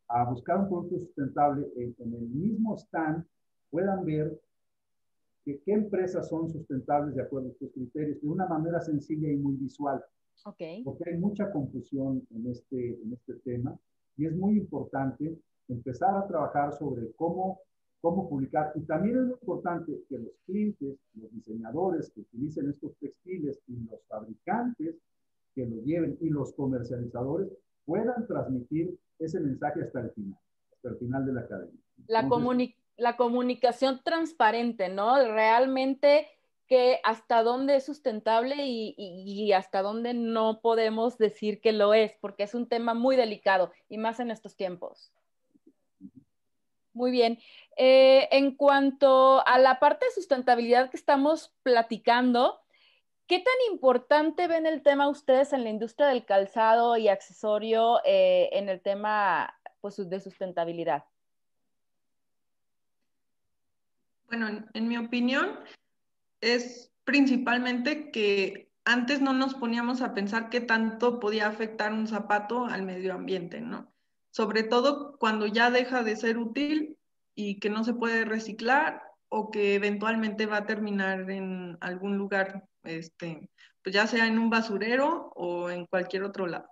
a buscar un producto sustentable en, el mismo stand, puedan ver que, qué empresas son sustentables de acuerdo a estos criterios de una manera sencilla y muy visual. Okay. Porque hay mucha confusión en este, en este tema y es muy importante empezar a trabajar sobre cómo cómo publicar. Y también es importante que los clientes, los diseñadores que utilicen estos textiles y los fabricantes que lo lleven y los comercializadores puedan transmitir ese mensaje hasta el final, hasta el final de la cadena. La, la comunicación transparente, ¿no? Realmente que hasta dónde es sustentable y, hasta dónde no podemos decir que lo es, porque es un tema muy delicado y más en estos tiempos. Muy bien. Eh, en cuanto a la parte de sustentabilidad que estamos platicando, ¿qué tan importante ven el tema ustedes en la industria del calzado y accesorio eh, en el tema pues, de sustentabilidad? Bueno, en mi opinión, es principalmente que antes no nos poníamos a pensar qué tanto podía afectar un zapato al medio ambiente, ¿no? sobre todo cuando ya deja de ser útil y que no se puede reciclar o que eventualmente va a terminar en algún lugar, este, pues ya sea en un basurero o en cualquier otro lado.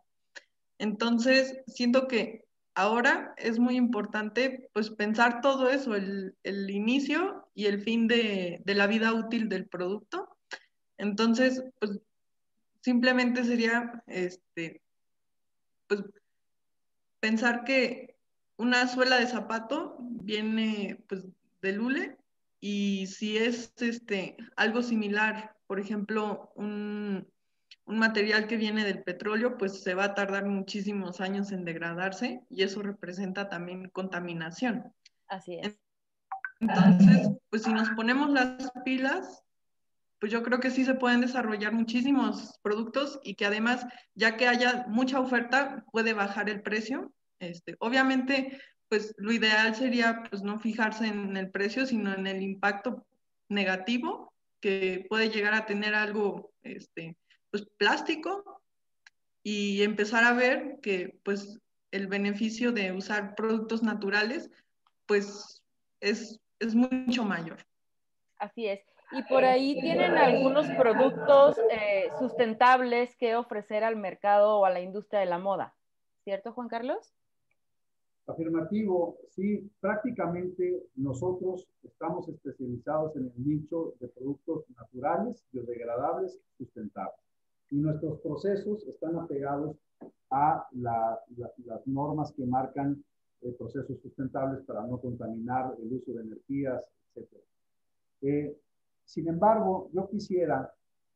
Entonces, siento que ahora es muy importante pues pensar todo eso, el, inicio y el fin de, de, la vida útil del producto. Entonces, pues simplemente sería este, pues, pensar que una suela de zapato viene pues del hule y si es este, algo similar, por ejemplo, un, un material que viene del petróleo, pues se va a tardar muchísimos años en degradarse y eso representa también contaminación. Así es. Entonces, pues si nos ponemos las pilas, pues yo creo que sí se pueden desarrollar muchísimos productos y que además, ya que haya mucha oferta, puede bajar el precio. Este, obviamente, pues lo ideal sería pues no fijarse en el precio, sino en el impacto negativo que puede llegar a tener algo este, pues, plástico y empezar a ver que pues el beneficio de usar productos naturales pues es, es mucho mayor. Así es. Y por ahí tienen algunos productos eh, sustentables que ofrecer al mercado o a la industria de la moda. ¿Cierto, Juan Carlos? Afirmativo, sí, prácticamente nosotros estamos especializados en el nicho de productos naturales, biodegradables, sustentables y nuestros procesos están apegados a las normas que marcan eh, procesos sustentables para no contaminar el uso de energías, etc. Eh, sin embargo, yo quisiera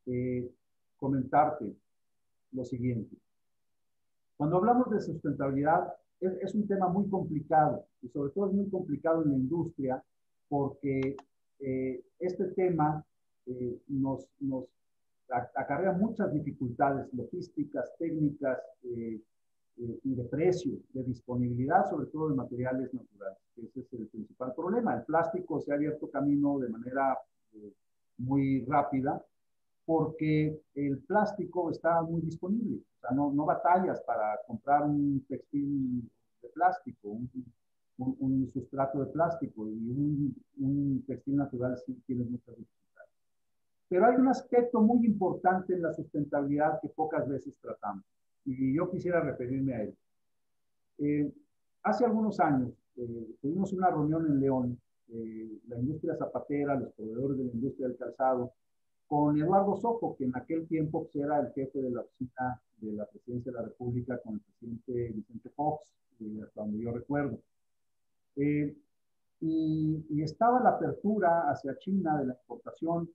eh, comentarte lo siguiente. Cuando hablamos de sustentabilidad, es, es, un tema muy complicado y sobre todo es muy complicado en la industria porque este tema nos, nos acarrea muchas dificultades logísticas, técnicas eh, eh, y de precio, de disponibilidad, sobre todo de materiales naturales. Ese es el principal problema. El plástico se ha abierto camino de manera eh, muy rápida porque el plástico está muy disponible. O sea, no, no batallas para comprar un textil de plástico, un, un, sustrato de plástico y un, un textil natural tiene muchas dificultades. Pero hay un aspecto muy importante en la sustentabilidad que pocas veces tratamos y yo quisiera referirme a él. Eh, hace algunos años eh, tuvimos una reunión en León, eh, la industria zapatera, los proveedores de la industria del calzado, con Eduardo Soco, que en aquel tiempo pues, era el jefe de la oficina de la presidencia de la República con el presidente Vicente Fox, hasta donde yo recuerdo. y, y, estaba la apertura hacia China de la exportación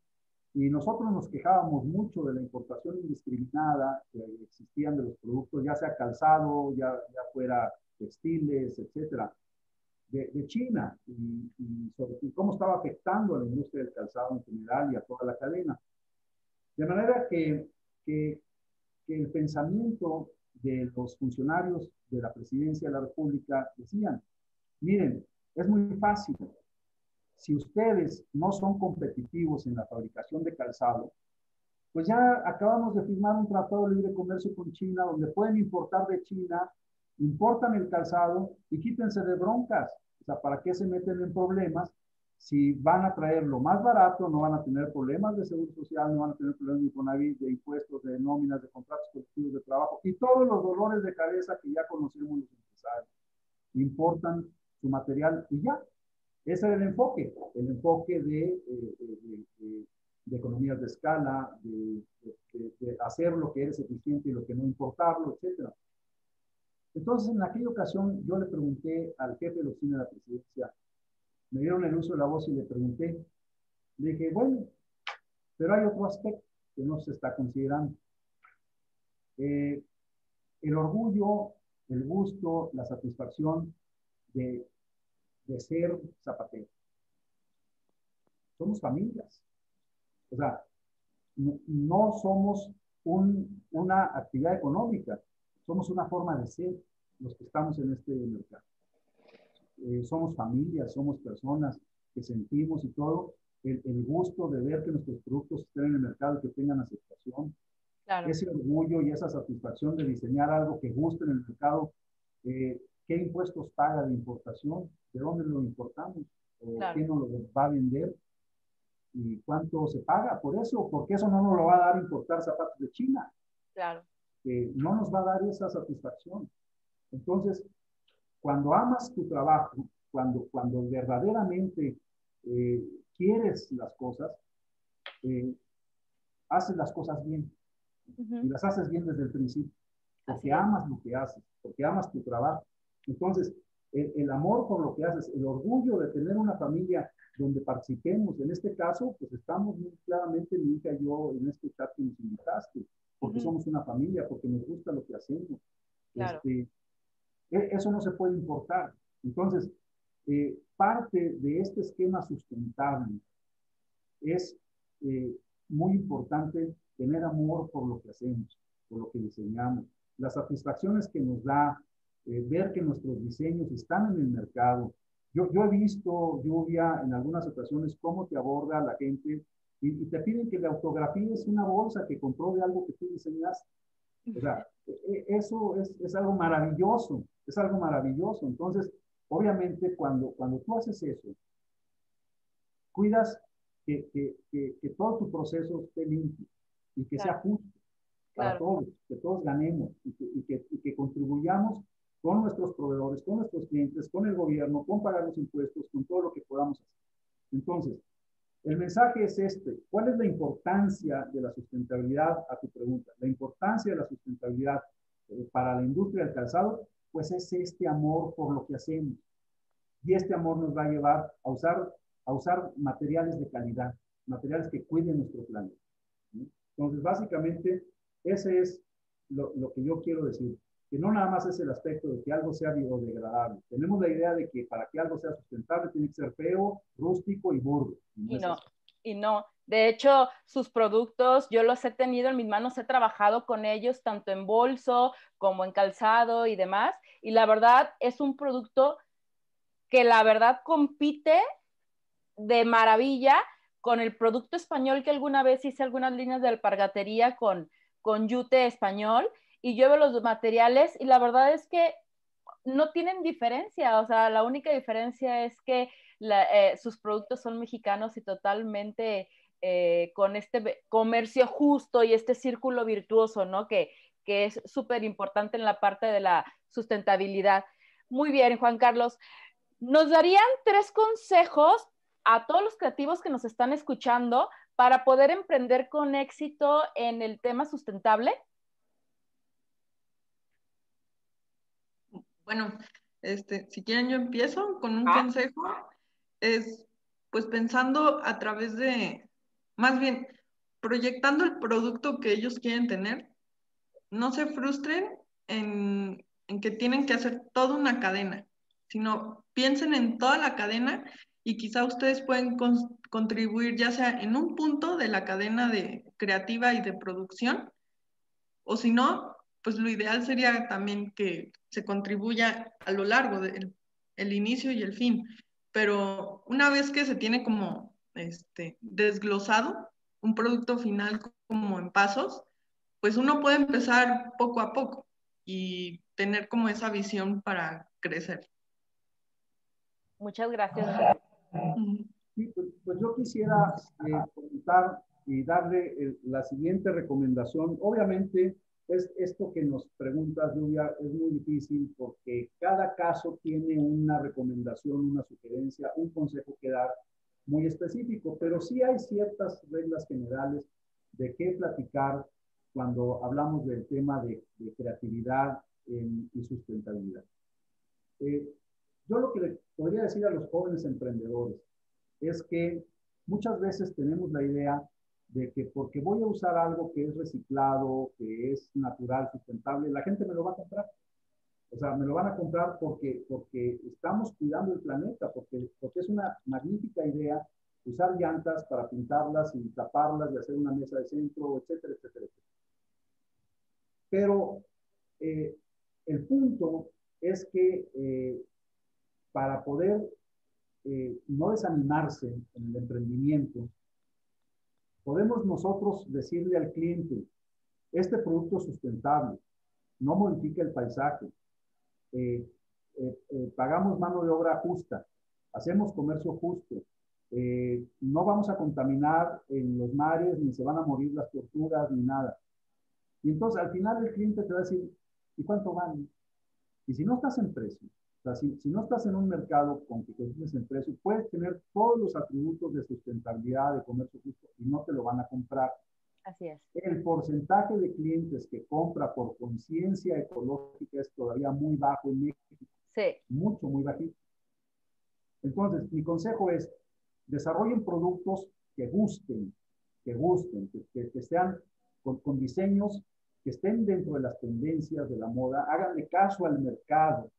y nosotros nos quejábamos mucho de la importación indiscriminada que existían de los productos, ya sea calzado, ya, ya fuera textiles, etcétera, de, de China y, sobre cómo estaba afectando a la industria del calzado en general y a toda la cadena. De manera que, que, que el pensamiento de los funcionarios de la presidencia de la República decían, miren, es muy fácil, si ustedes no son competitivos en la fabricación de calzado, pues ya acabamos de firmar un tratado de libre comercio con China donde pueden importar de China, importan el calzado y quítense de broncas. O sea, ¿para qué se meten en problemas? Si van a traer lo más barato, no van a tener problemas de seguro social, no van a tener problemas de de impuestos, de nóminas, de contratos colectivos de trabajo y todos los dolores de cabeza que ya conocemos los empresarios. Importan su material y ya, ese era el enfoque, el enfoque de, eh, de, economías de escala, de, hacer lo que eres eficiente y lo que no importarlo, etc. Entonces, en aquella ocasión, yo le pregunté al jefe de la oficina de la presidencia, me dieron el uso de la voz y le pregunté, le dije, bueno, pero hay otro aspecto que no se está considerando. Eh, el orgullo, el gusto, la satisfacción de de ser zapatero. Somos familias. O sea, no, somos una actividad económica, somos una forma de ser los que estamos en este mercado. Eh, somos familias, somos personas que sentimos y todo el, gusto de ver que nuestros productos estén en el mercado y que tengan aceptación. Ese orgullo y esa satisfacción de diseñar algo que guste en el mercado. Eh, ¿Qué impuestos paga de importación? de dónde lo importamos, o quién nos lo va a vender y cuánto se paga por eso, porque eso no nos lo va a dar importar zapatos de China. Claro. no nos va a dar esa satisfacción. Entonces, cuando amas tu trabajo, cuando, cuando verdaderamente eh, quieres las cosas, eh, haces las cosas bien. Y las haces bien desde el principio. Porque amas lo que haces, porque amas tu trabajo. Entonces, el, amor por lo que haces, el orgullo de tener una familia donde participemos, en este caso, pues estamos muy claramente, mi hija y yo, en este chat que nos invitaste, porque somos una familia, porque nos gusta lo que hacemos. Este, e, eso no se puede importar. Entonces, eh, parte de este esquema sustentable es eh, muy importante tener amor por lo que hacemos, por lo que diseñamos. Las satisfacciones que nos da eh, ver que nuestros diseños están en el mercado. Yo, yo he visto, Lluvia, en algunas ocasiones, cómo te aborda la gente y, te piden que le autografíes una bolsa que compró de algo que tú diseñaste. O sea, e, e, eso es, es algo maravilloso, es algo maravilloso. Entonces, obviamente, cuando, cuando tú haces eso, cuidas que, que, que, todo tu proceso esté limpio y que sea justo para todos, que todos ganemos y que, y que, y que contribuyamos con nuestros proveedores, con nuestros clientes, con el gobierno, con pagar los impuestos, con todo lo que podamos hacer. Entonces, el mensaje es este. ¿Cuál es la importancia de la sustentabilidad a tu pregunta? La importancia de la sustentabilidad eh, para la industria del calzado, pues es este amor por lo que hacemos. Y este amor nos va a llevar a usar, a usar materiales de calidad, materiales que cuiden nuestro planeta. Entonces, básicamente, ese es lo que yo quiero decir que no nada más es el aspecto de que algo sea biodegradable. Tenemos la idea de que para que algo sea sustentable tiene que ser feo, rústico y burdo. Y no, y no. De hecho, sus productos, yo los he tenido en mis manos, he trabajado con ellos tanto en bolso como en calzado y demás. Y la verdad es un producto que la verdad compite de maravilla con el producto español que alguna vez hice algunas líneas de alpargatería con, con yute español y yo veo los materiales y la verdad es que no tienen diferencia, o sea, la única diferencia es que eh, sus productos son mexicanos y totalmente eh, con este comercio justo y este círculo virtuoso, ¿no? Que, que es súper importante en la parte de la sustentabilidad. Muy bien, Juan Carlos. ¿Nos darían tres consejos a todos los creativos que nos están escuchando para poder emprender con éxito en el tema sustentable? Bueno, este, si quieren yo empiezo con un ah. consejo, es pues pensando a través de, más bien, proyectando el producto que ellos quieren tener, no se frustren en, que tienen que hacer toda una cadena, sino piensen en toda la cadena y quizá ustedes pueden contribuir ya sea en un punto de la cadena de creativa y de producción, o si no, pues lo ideal sería también que se contribuya a lo largo del el inicio y el fin. Pero una vez que se tiene como este, desglosado un producto final como en pasos, pues uno puede empezar poco a poco y tener como esa visión para crecer. Muchas gracias. Sí, pues, pues yo quisiera eh, comentar y darle eh, la siguiente recomendación. Obviamente, es esto que nos preguntas, Lluvia, es muy difícil porque cada caso tiene una recomendación, una sugerencia, un consejo que dar muy específico, pero sí hay ciertas reglas generales de qué platicar cuando hablamos del tema de, creatividad y sustentabilidad. Eh, yo lo que le podría decir a los jóvenes emprendedores es que muchas veces tenemos la idea de que porque voy a usar algo que es reciclado, que es natural, sustentable, la gente me lo va a comprar. O sea, me lo van a comprar porque, porque estamos cuidando el planeta, porque, porque es una magnífica idea usar llantas para pintarlas y taparlas y hacer una mesa de centro, etcétera, etcétera. etcétera. Pero eh, el punto es que eh, para poder eh, no desanimarse en el emprendimiento, Podemos nosotros decirle al cliente, este producto es sustentable, no modifica el paisaje, eh, eh, eh, pagamos mano de obra justa, hacemos comercio justo, no vamos a contaminar en los mares, ni se van a morir las tortugas, ni nada. Y entonces al final el cliente te va a decir, ¿y cuánto vale? Y si no estás en precio, sea, si, si, no estás en un mercado con que compites en precio, puedes tener todos los atributos de sustentabilidad, de comercio justo, y no te lo van a comprar. Así es. El porcentaje de clientes que compra por conciencia ecológica es todavía muy bajo en México. Sí. Mucho, muy bajito. Entonces, mi consejo es, desarrollen productos que gusten, que gusten, que, que, sean con, con, diseños que estén dentro de las tendencias de la moda, háganle caso al mercado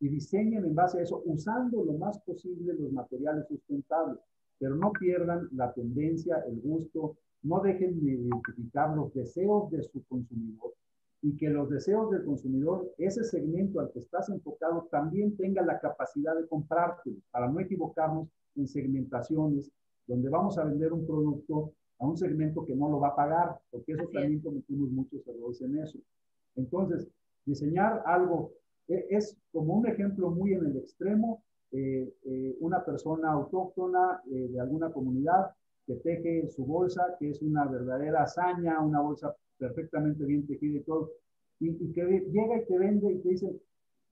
y diseñen en base a eso, usando lo más posible los materiales sustentables, pero no pierdan la tendencia, el gusto, no dejen de identificar los deseos de su consumidor. Y que los deseos del consumidor, ese segmento al que estás enfocado, también tenga la capacidad de comprarte, para no equivocarnos en segmentaciones, donde vamos a vender un producto a un segmento que no lo va a pagar, porque eso también cometimos muchos errores en eso. Entonces, diseñar algo es como un ejemplo muy en el extremo, eh, eh, una persona autóctona eh, de alguna comunidad que teje su bolsa, que es una verdadera hazaña, una bolsa perfectamente bien tejida y todo, y, que llega y te vende y te dice,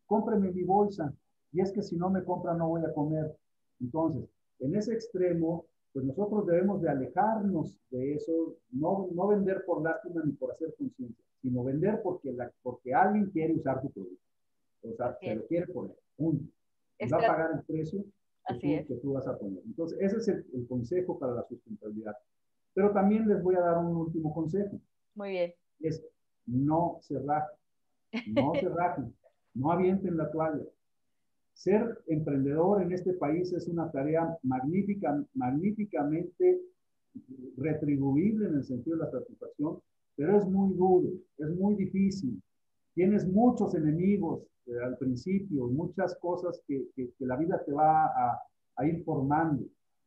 cómpreme mi bolsa, y es que si no me compra no voy a comer. Entonces, en ese extremo, pues nosotros debemos de alejarnos de eso, no, no vender por lástima ni por hacer conciencia, sino vender porque, porque alguien quiere usar tu producto. O sea, se lo quiere poner. Un, va a pagar el precio que, tú, que, tú, vas a poner. Entonces, ese es el, el, consejo para la sustentabilidad. Pero también les voy a dar un último consejo. Muy bien. Es no rajen. No rajen. no avienten la toalla. Ser emprendedor en este país es una tarea magnífica, magníficamente retribuible en el sentido de la satisfacción, pero es muy duro, es muy difícil. Tienes muchos enemigos eh, al principio, muchas cosas que, la vida te va a, a, ir formando.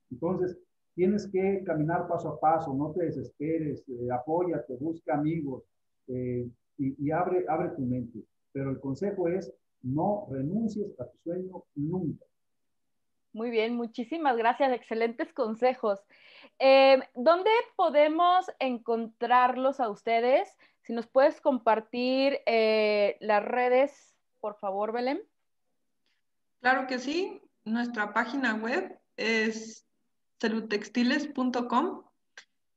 Entonces, tienes que caminar paso a paso, no te desesperes, eh, apóyate, busca amigos eh, y, abre tu mente. Pero el consejo es no renuncies a tu sueño nunca. Muy bien, muchísimas gracias, excelentes consejos. Eh, ¿Dónde podemos encontrarlos a ustedes? Si nos puedes compartir eh, las redes, por favor, Belén. Claro que sí. Nuestra página web es celutextiles.com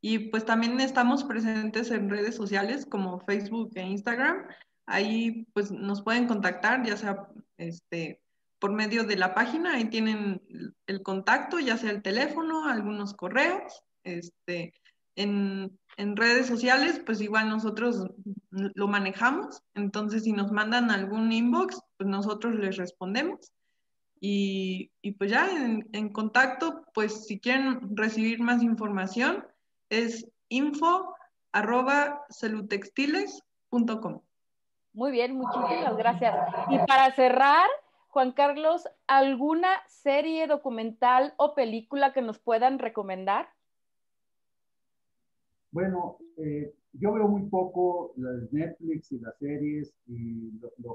y pues también estamos presentes en redes sociales como Facebook e Instagram. Ahí pues nos pueden contactar, ya sea este, por medio de la página, ahí tienen el contacto, ya sea el teléfono, algunos correos, este, en, en, redes sociales, pues igual nosotros lo manejamos, entonces si nos mandan algún inbox, pues nosotros les respondemos. Y, y pues ya en, en, contacto, pues si quieren recibir más información, es info arroba celutextiles.com. Muy bien, muchísimas gracias. Y para cerrar, Juan Carlos, ¿alguna serie documental o película que nos puedan recomendar? Bueno, eh, yo veo muy poco Netflix y las series y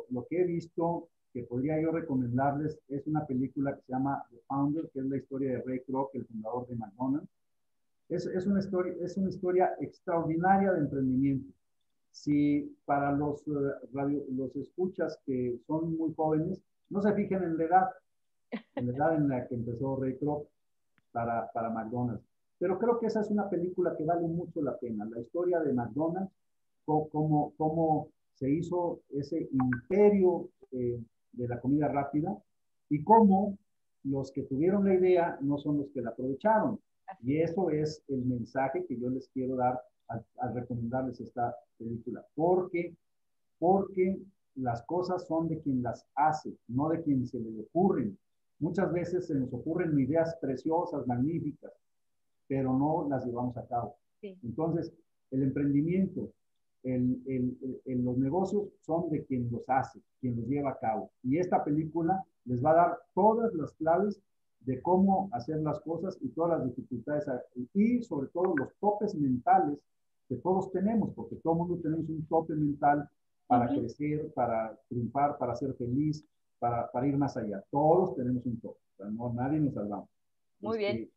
lo, que he visto que podría yo recomendarles es una película que se llama The Founder, que es la historia de Ray Kroc, el fundador de McDonald's. Es, es, una, historia, es una historia extraordinaria de emprendimiento si para los, uh, radio, los escuchas que son muy jóvenes, no se fijen en la edad, en la edad en la que empezó Ray Kroc para, para McDonald's. Pero creo que esa es una película que vale mucho la pena, la historia de McDonald's, cómo, cómo se hizo ese imperio eh, de la comida rápida y cómo los que tuvieron la idea no son los que la aprovecharon. Y eso es el mensaje que yo les quiero dar al, al, recomendarles esta película, porque, porque las cosas son de quien las hace, no de quien se le ocurren. Muchas veces se nos ocurren ideas preciosas, magníficas, pero no las llevamos a cabo. Sí. Entonces, el emprendimiento, el, el, el, los negocios son de quien los hace, quien los lleva a cabo. Y esta película les va a dar todas las claves de cómo hacer las cosas y todas las dificultades y sobre todo los topes mentales que todos tenemos, porque todo mundo tenemos un tope mental para uh -huh. crecer, para triunfar, para ser feliz, para, para, ir más allá. Todos tenemos un tope, o sea, no, nadie nos salvamos. Muy este, bien.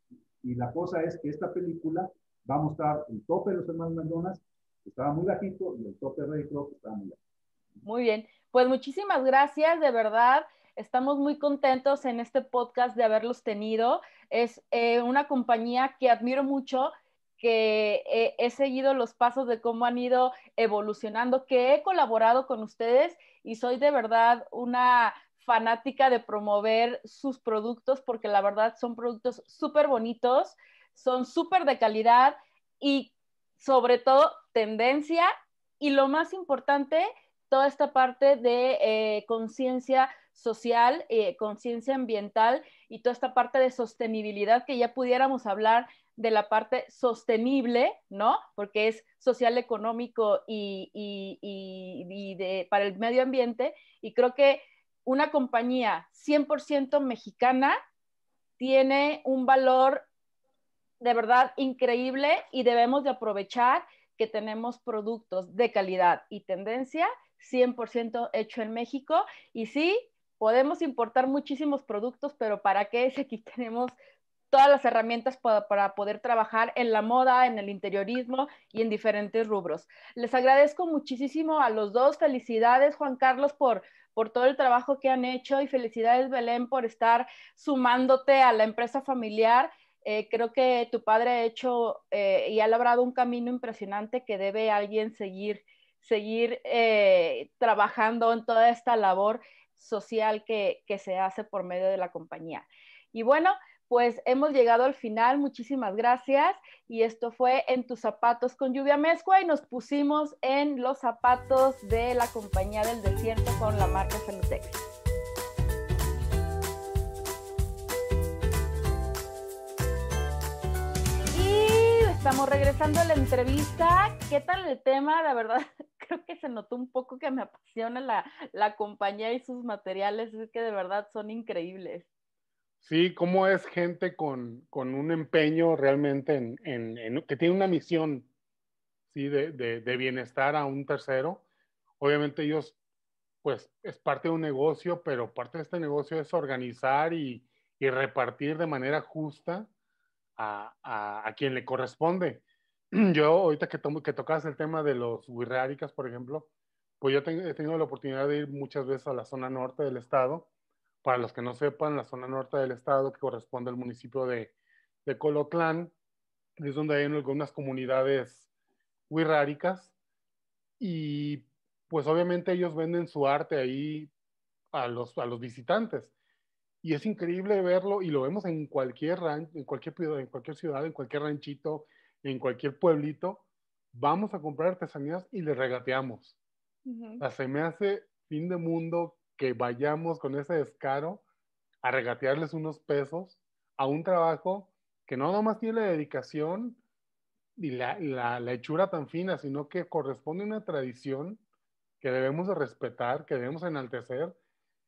Y la cosa es que esta película va a mostrar el tope de los hermanos McDonald's, que estaba muy bajito, y el tope de Ray Kroc, que estaba muy alto. Muy bien, pues muchísimas gracias, de verdad. Estamos muy contentos en este podcast de haberlos tenido. Es eh, una compañía que admiro mucho, que eh, he seguido los pasos de cómo han ido evolucionando, que he colaborado con ustedes y soy de verdad una fanática de promover sus productos porque la verdad son productos súper bonitos, son súper de calidad y sobre todo tendencia y lo más importante, toda esta parte de eh, conciencia social, eh, conciencia ambiental y toda esta parte de sostenibilidad que ya pudiéramos hablar de la parte sostenible, ¿no? Porque es social, económico y, de, para el medio ambiente. Y creo que una compañía 100% mexicana tiene un valor de verdad increíble y debemos de aprovechar que tenemos productos de calidad y tendencia 100% hecho en México. Y sí, podemos importar muchísimos productos, pero ¿para qué si aquí tenemos todas las herramientas para, poder trabajar en la moda, en el interiorismo y en diferentes rubros. Les agradezco muchísimo a los dos. Felicidades, Juan Carlos, por, por todo el trabajo que han hecho y felicidades, Belén, por estar sumándote a la empresa familiar. Eh, creo que tu padre ha hecho eh, y ha logrado un camino impresionante que debe alguien seguir, seguir eh, trabajando en toda esta labor social que, que se hace por medio de la compañía. Y bueno, pues hemos llegado al final. Muchísimas gracias. Y esto fue En tus zapatos con lluvia mezcua y nos pusimos en los zapatos de la compañía del desierto con la marca Fenutex. Y estamos regresando a la entrevista. ¿Qué tal el tema? La verdad, creo que se notó un poco que me apasiona la, la compañía y sus materiales. Es que de verdad son increíbles. Sí, cómo es gente con, un empeño realmente en, que tiene una misión ¿sí? de, bienestar a un tercero. Obviamente ellos, pues es parte de un negocio, pero parte de este negocio es organizar y, repartir de manera justa a, quien le corresponde. Yo ahorita que, que tocas el tema de los wirráricas, por ejemplo, pues yo he tenido la oportunidad de ir muchas veces a la zona norte del estado para los que no sepan, la zona norte del estado, que corresponde al municipio de, de Colotlán, es donde hay algunas comunidades wixárikas y pues obviamente ellos venden su arte ahí a los, a los visitantes. Y es increíble verlo y lo vemos en cualquier rancho, en cualquier, en cualquier ciudad, en cualquier ranchito, en cualquier pueblito. Vamos a comprar artesanías y les regateamos. se me hace fin de mundo que vayamos con ese descaro a regatearles unos pesos a un trabajo que no nomás tiene la dedicación y la, la, hechura tan fina, sino que corresponde a una tradición que debemos de respetar, que debemos enaltecer,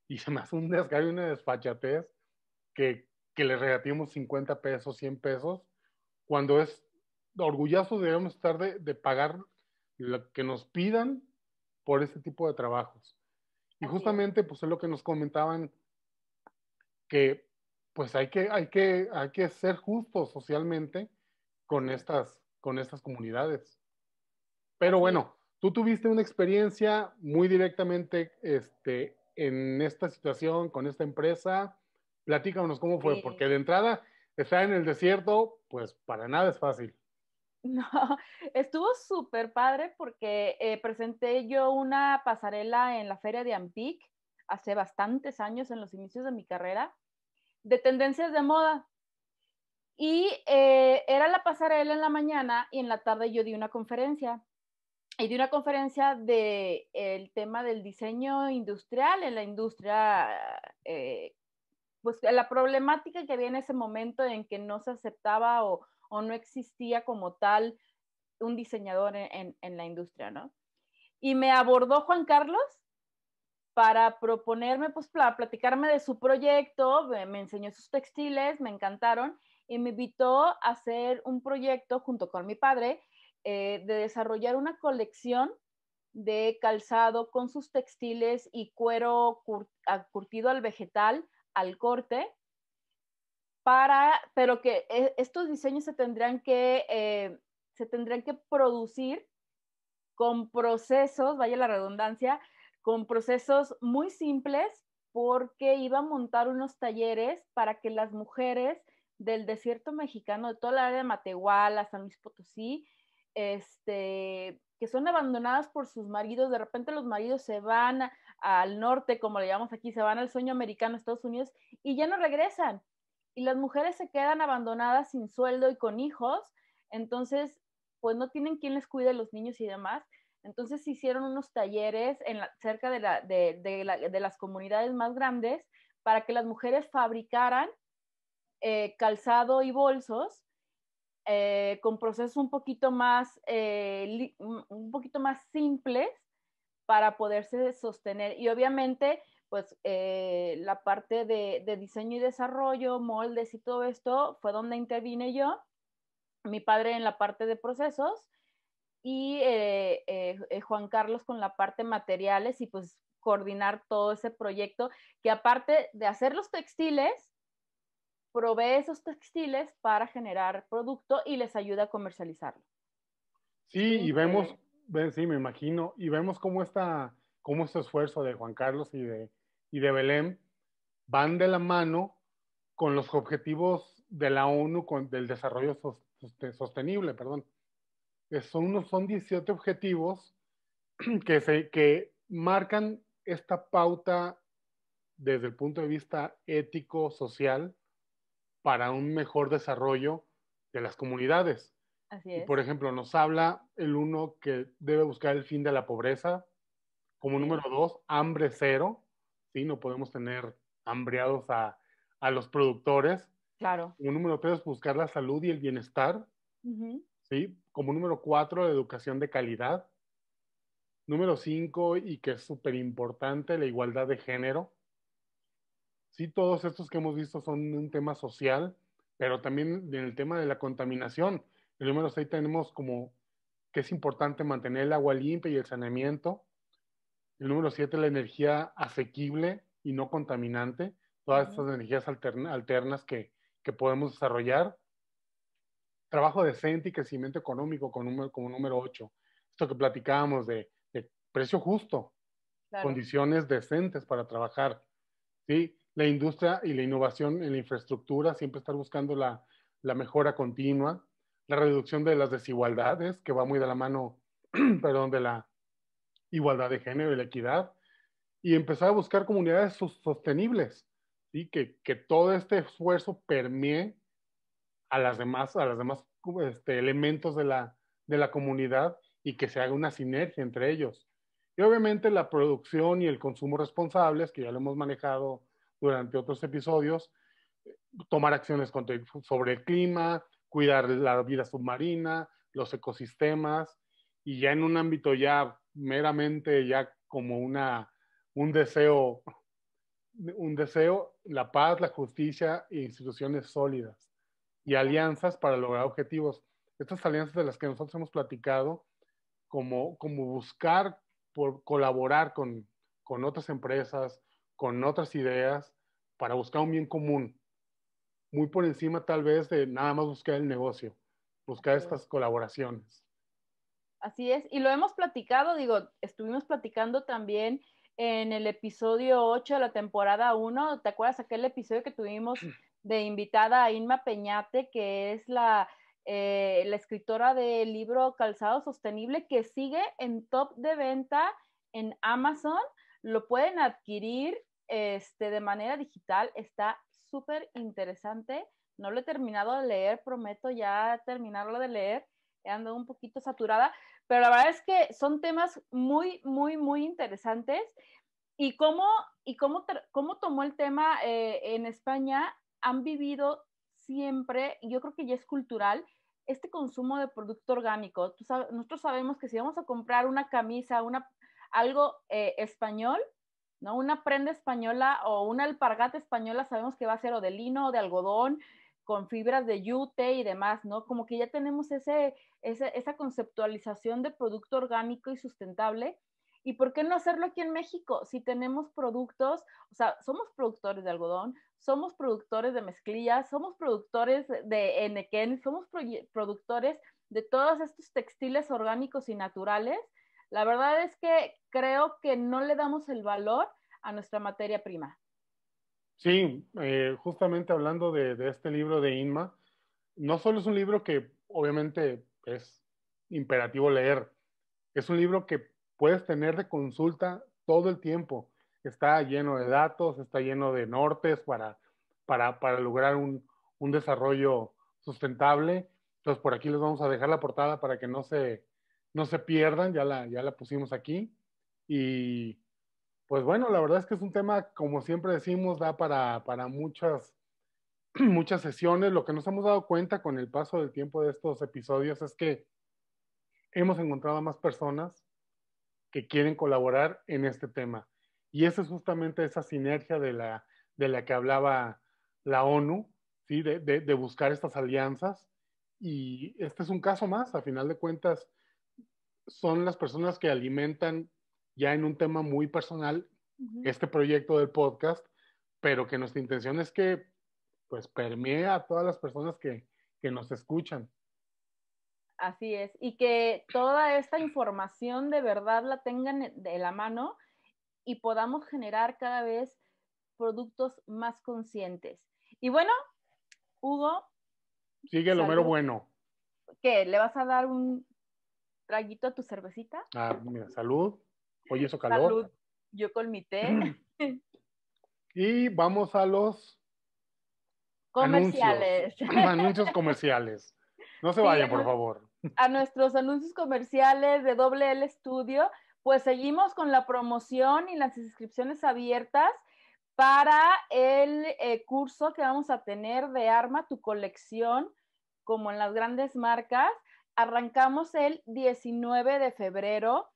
y se me hace un descaro y una desfachatez que, que le regateemos 50 pesos, 100 pesos, cuando es orgullosos debemos estar de, de pagar lo que nos pidan por este tipo de trabajos. Y justamente, pues es lo que nos comentaban, que pues hay que, hay que, hay que ser justos socialmente con estas, con estas comunidades. Pero bueno, tú tuviste una experiencia muy directamente este, en esta situación, con esta empresa. Platícanos cómo fue, porque de entrada, estar en el desierto, pues para nada es fácil. No, estuvo súper padre porque eh, presenté yo una pasarela en la feria de Ampic hace bastantes años, en los inicios de mi carrera, de tendencias de moda. Y eh, era la pasarela en la mañana y en la tarde yo di una conferencia. Y di una conferencia del el tema del diseño industrial en la industria, eh, pues la problemática que había en ese momento en que no se aceptaba o, o no existía como tal un diseñador en, la industria, ¿no? Y me abordó Juan Carlos para proponerme, pues, para platicarme de su proyecto, me enseñó sus textiles, me encantaron y me invitó a hacer un proyecto junto con mi padre eh, de desarrollar una colección de calzado con sus textiles y cuero curtido al vegetal, al corte, para, pero que eh, estos diseños se tendrían que, eh, se tendrían que producir con procesos, vaya la redundancia, con procesos muy simples porque iba a montar unos talleres para que las mujeres del desierto mexicano, de toda la área de Matehuala, San Luis Potosí, este, que son abandonadas por sus maridos, de repente los maridos se van al norte, como le llamamos aquí, se van al sueño americano, Estados Unidos, y ya no regresan. Y las mujeres se quedan abandonadas sin sueldo y con hijos, entonces, pues no tienen quien les cuide los niños y demás. Entonces se hicieron unos talleres en cerca de, las comunidades más grandes para que las mujeres fabricaran eh, calzado y bolsos eh, con procesos un poquito más, eh, un poquito más simples para poderse sostener. Y obviamente, pues la parte de, de, diseño y desarrollo, moldes y todo esto fue donde intervine yo, mi padre en la parte de procesos y Juan Carlos con la parte materiales y pues coordinar todo ese proyecto que aparte de hacer los textiles, provee esos textiles para generar producto y les ayuda a comercializarlo. Sí, y vemos, sí, me imagino, y vemos cómo, esta, cómo este esfuerzo de Juan Carlos y de, y de Belén van de la mano con los objetivos de la ONU con, del desarrollo sostenible, perdón. Son, son 17 objetivos que, se, que marcan esta pauta desde el punto de vista ético, social, para un mejor desarrollo de las comunidades. Así es. por ejemplo, nos habla el uno que debe buscar el fin de la pobreza. Como número dos, hambre cero. ¿Sí? No podemos tener hambreados a, a los productores. Claro. Como número tres, buscar la salud y el bienestar. ¿sí? Como número cuatro, la educación de calidad. Número cinco, y que es súper importante, la igualdad de género sí, todos estos que hemos visto son un tema social, pero también en el tema de la contaminación. El número 6 tenemos como que es importante mantener el agua limpia y el saneamiento. El número 7, la energía asequible y no contaminante. Todas estas energías alternas que, que, podemos desarrollar. Trabajo decente y crecimiento económico como número 8. Esto que platicábamos de, precio justo, condiciones decentes para trabajar. ¿sí? la industria y la innovación en la infraestructura, siempre estar buscando la, mejora continua, la reducción de las desigualdades, que va muy de la mano, perdón, de la igualdad de género y la equidad, y empezar a buscar comunidades sostenibles, ¿sí? que, todo este esfuerzo permee a las demás, a las demás este, elementos de la, de la comunidad y que se haga una sinergia entre ellos. Y obviamente la producción y el consumo responsables, que ya lo hemos manejado durante otros episodios, tomar acciones sobre el clima, cuidar la vida submarina, los ecosistemas, y ya en un ámbito ya meramente ya como una, un deseo, un deseo, la paz, la justicia e instituciones sólidas y alianzas para lograr objetivos. Estas alianzas de las que nosotros hemos platicado, como, como buscar por colaborar con, con otras empresas, con otras ideas para buscar un bien común, muy por encima tal vez de nada más buscar el negocio, buscar estas colaboraciones. Así es, y lo hemos platicado, digo, estuvimos platicando también en el episodio 8 de la temporada 1, ¿te acuerdas aquel episodio que tuvimos de invitada a Inma Peñate, que es la, eh, la escritora del libro Calzado Sostenible, que sigue en top de venta en Amazon? Lo pueden adquirir este, de manera digital. Está súper interesante. No lo he terminado de leer, prometo ya terminarlo de leer. He andado un poquito saturada, pero la verdad es que son temas muy, muy, muy interesantes. Y cómo, y cómo, cómo tomó el tema eh, en España, han vivido siempre, yo creo que ya es cultural, este consumo de producto orgánico. nosotros sabemos que si vamos a comprar una camisa, una, algo eh, español, ¿no? Una prenda española o una alpargata española sabemos que va a ser o de lino o de algodón, con fibras de yute y demás, ¿no? Como que ya tenemos ese, esa conceptualización de producto orgánico y sustentable. ¿Y por qué no hacerlo aquí en México? Si tenemos productos, o sea, somos productores de algodón, somos productores de mezclillas, somos productores de enequén, somos productores de todos estos textiles orgánicos y naturales la verdad es que creo que no le damos el valor a nuestra materia prima. Sí, eh, justamente hablando de, de, este libro de Inma, no solo es un libro que obviamente es imperativo leer, es un libro que puedes tener de consulta todo el tiempo. Está lleno de datos, está lleno de nortes para, para, para lograr un, un desarrollo sustentable. Entonces, por aquí les vamos a dejar la portada para que no se, no se pierdan, ya la, ya la pusimos aquí. Y pues bueno, la verdad es que es un tema, como siempre decimos, da para, para muchas, muchas sesiones. Lo que nos hemos dado cuenta con el paso del tiempo de estos episodios es que hemos encontrado a más personas que quieren colaborar en este tema. Y esa es justamente esa sinergia de la, de la que hablaba la ONU, ¿sí? de, de, de buscar estas alianzas. Y este es un caso más, a final de cuentas, son las personas que alimentan ya en un tema muy personal uh -huh. este proyecto del podcast, pero que nuestra intención es que pues permee a todas las personas que, que nos escuchan. Así es, y que toda esta información de verdad la tengan de la mano y podamos generar cada vez productos más conscientes. Y bueno, Hugo. Sigue lo mero bueno. ¿Qué? ¿Le vas a dar un traguito a tu cervecita? Ah, mira, salud. Oye, eso calor. Salud. Yo con mi té. y vamos a los comerciales. Anuncios, anuncios comerciales. No se vayan, por favor. A nuestros anuncios comerciales de Doble L Studio, pues seguimos con la promoción y las inscripciones abiertas para el eh, curso que vamos a tener de Arma tu colección, como en las grandes marcas. Arrancamos el 19 de febrero.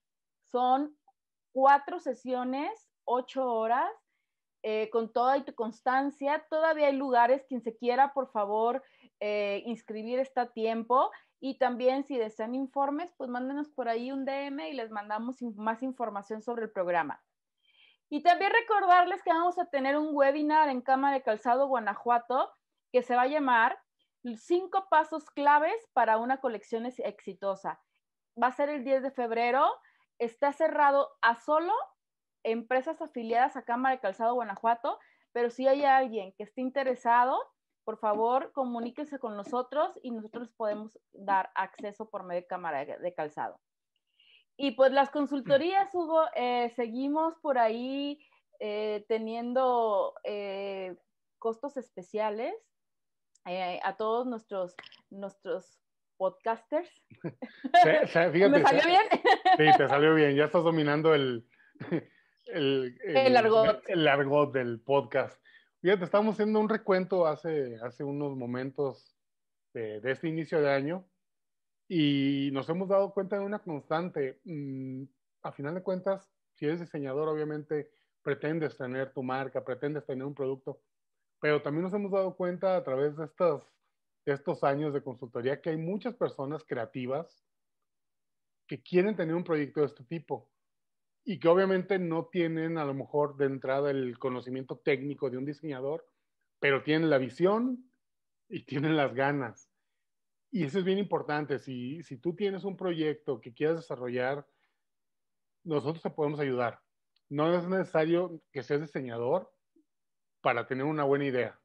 Son cuatro sesiones, ocho horas, eh, con toda tu constancia. Todavía hay lugares, quien se quiera, por favor, eh, inscribir está a tiempo. Y también si desean informes, pues mándenos por ahí un DM y les mandamos más información sobre el programa. Y también recordarles que vamos a tener un webinar en Cama de Calzado, Guanajuato, que se va a llamar Cinco Pasos Claves para una colección exitosa. Va a ser el 10 de febrero. Está cerrado a solo empresas afiliadas a Cámara de Calzado, Guanajuato, pero si hay alguien que esté interesado, por favor, comuníquese con nosotros y nosotros podemos dar acceso por medio de Cámara de Calzado. Y pues las consultorías, Hugo, eh, seguimos por ahí eh, teniendo eh, costos especiales a todos nuestros, nuestros podcasters. Se, se, fíjate, ¿Me salió bien? Sí, te salió bien. Ya estás dominando el, el, el, el, argot. el argot del podcast. Fíjate, estamos haciendo un recuento hace, hace unos momentos de, de este inicio de año y nos hemos dado cuenta de una constante. Mm, a final de cuentas, si eres diseñador, obviamente pretendes tener tu marca, pretendes tener un producto, pero también nos hemos dado cuenta a través de, estas, estos años de consultoría que hay muchas personas creativas que quieren tener un proyecto de este tipo y que obviamente no tienen a lo mejor de entrada el conocimiento técnico de un diseñador, pero tienen la visión y tienen las ganas. Y eso es bien importante. Si, si tú tienes un proyecto que quieras desarrollar, nosotros te podemos ayudar. No es necesario que seas diseñador para tener una buena idea.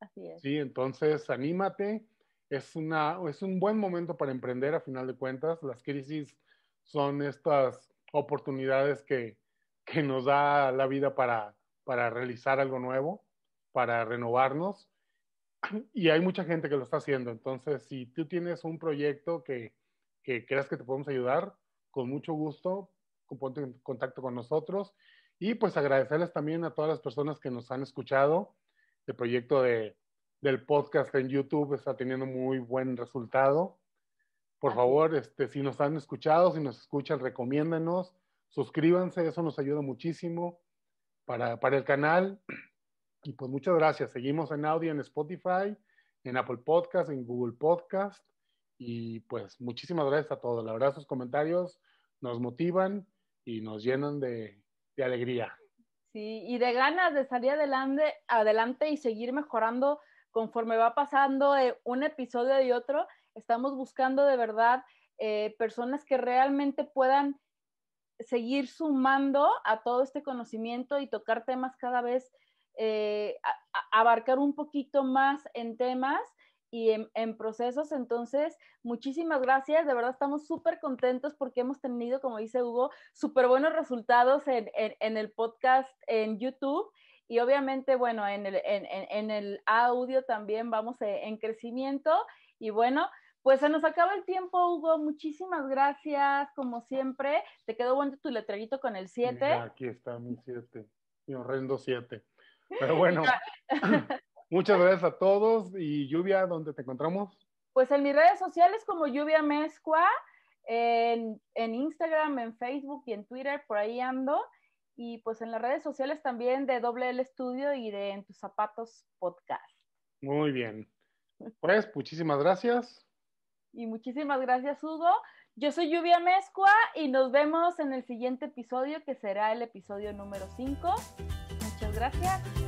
Así. Sí, entonces anímate. Es, una, es un buen momento para emprender a final de cuentas. Las crisis son estas oportunidades que, que nos da la vida para, para realizar algo nuevo, para renovarnos y hay mucha gente que lo está haciendo. Entonces, si tú tienes un proyecto que, que creas que te podemos ayudar, con mucho gusto, ponte en contacto con nosotros. Y pues agradecerles también a todas las personas que nos han escuchado. El proyecto de, del podcast en YouTube está teniendo muy buen resultado. Por favor, este, si nos han escuchado, si nos escuchan, recomiéndanos, suscríbanse, eso nos ayuda muchísimo para, para el canal. Y pues muchas gracias. Seguimos en audio en Spotify, en Apple Podcast, en Google Podcast. Y pues muchísimas gracias a todos. La verdad, sus comentarios nos motivan y nos llenan de, de alegría. Sí, y de ganas de salir adelante, adelante y seguir mejorando conforme va pasando eh, un episodio y otro. Estamos buscando de verdad eh, personas que realmente puedan seguir sumando a todo este conocimiento y tocar temas cada vez eh, abarcar un poquito más en temas y en, procesos. Entonces, muchísimas gracias. De verdad estamos súper contentos porque hemos tenido, como dice Hugo, súper buenos resultados en, el podcast en YouTube. Y obviamente, bueno, en el, en, el audio también vamos eh, en crecimiento. Y bueno, pues se nos acaba el tiempo, Hugo. Muchísimas gracias, como siempre. Te quedó bueno tu letrerito con el 7. Aquí está mi 7, mi horrendo 7. Pero bueno, muchas gracias a todos. Y Lluvia, ¿dónde te encontramos? Pues en mis redes sociales como Lluvia Mezcua, en, en Instagram, en Facebook y en Twitter, por ahí ando. Y pues en las redes sociales también de Doble L Estudio y de En tus zapatos podcast. Muy bien. Pues muchísimas gracias. Y muchísimas gracias, Hugo. Yo soy Lluvia Mezcua y nos vemos en el siguiente episodio, que será el episodio número 5. Muchas gracias.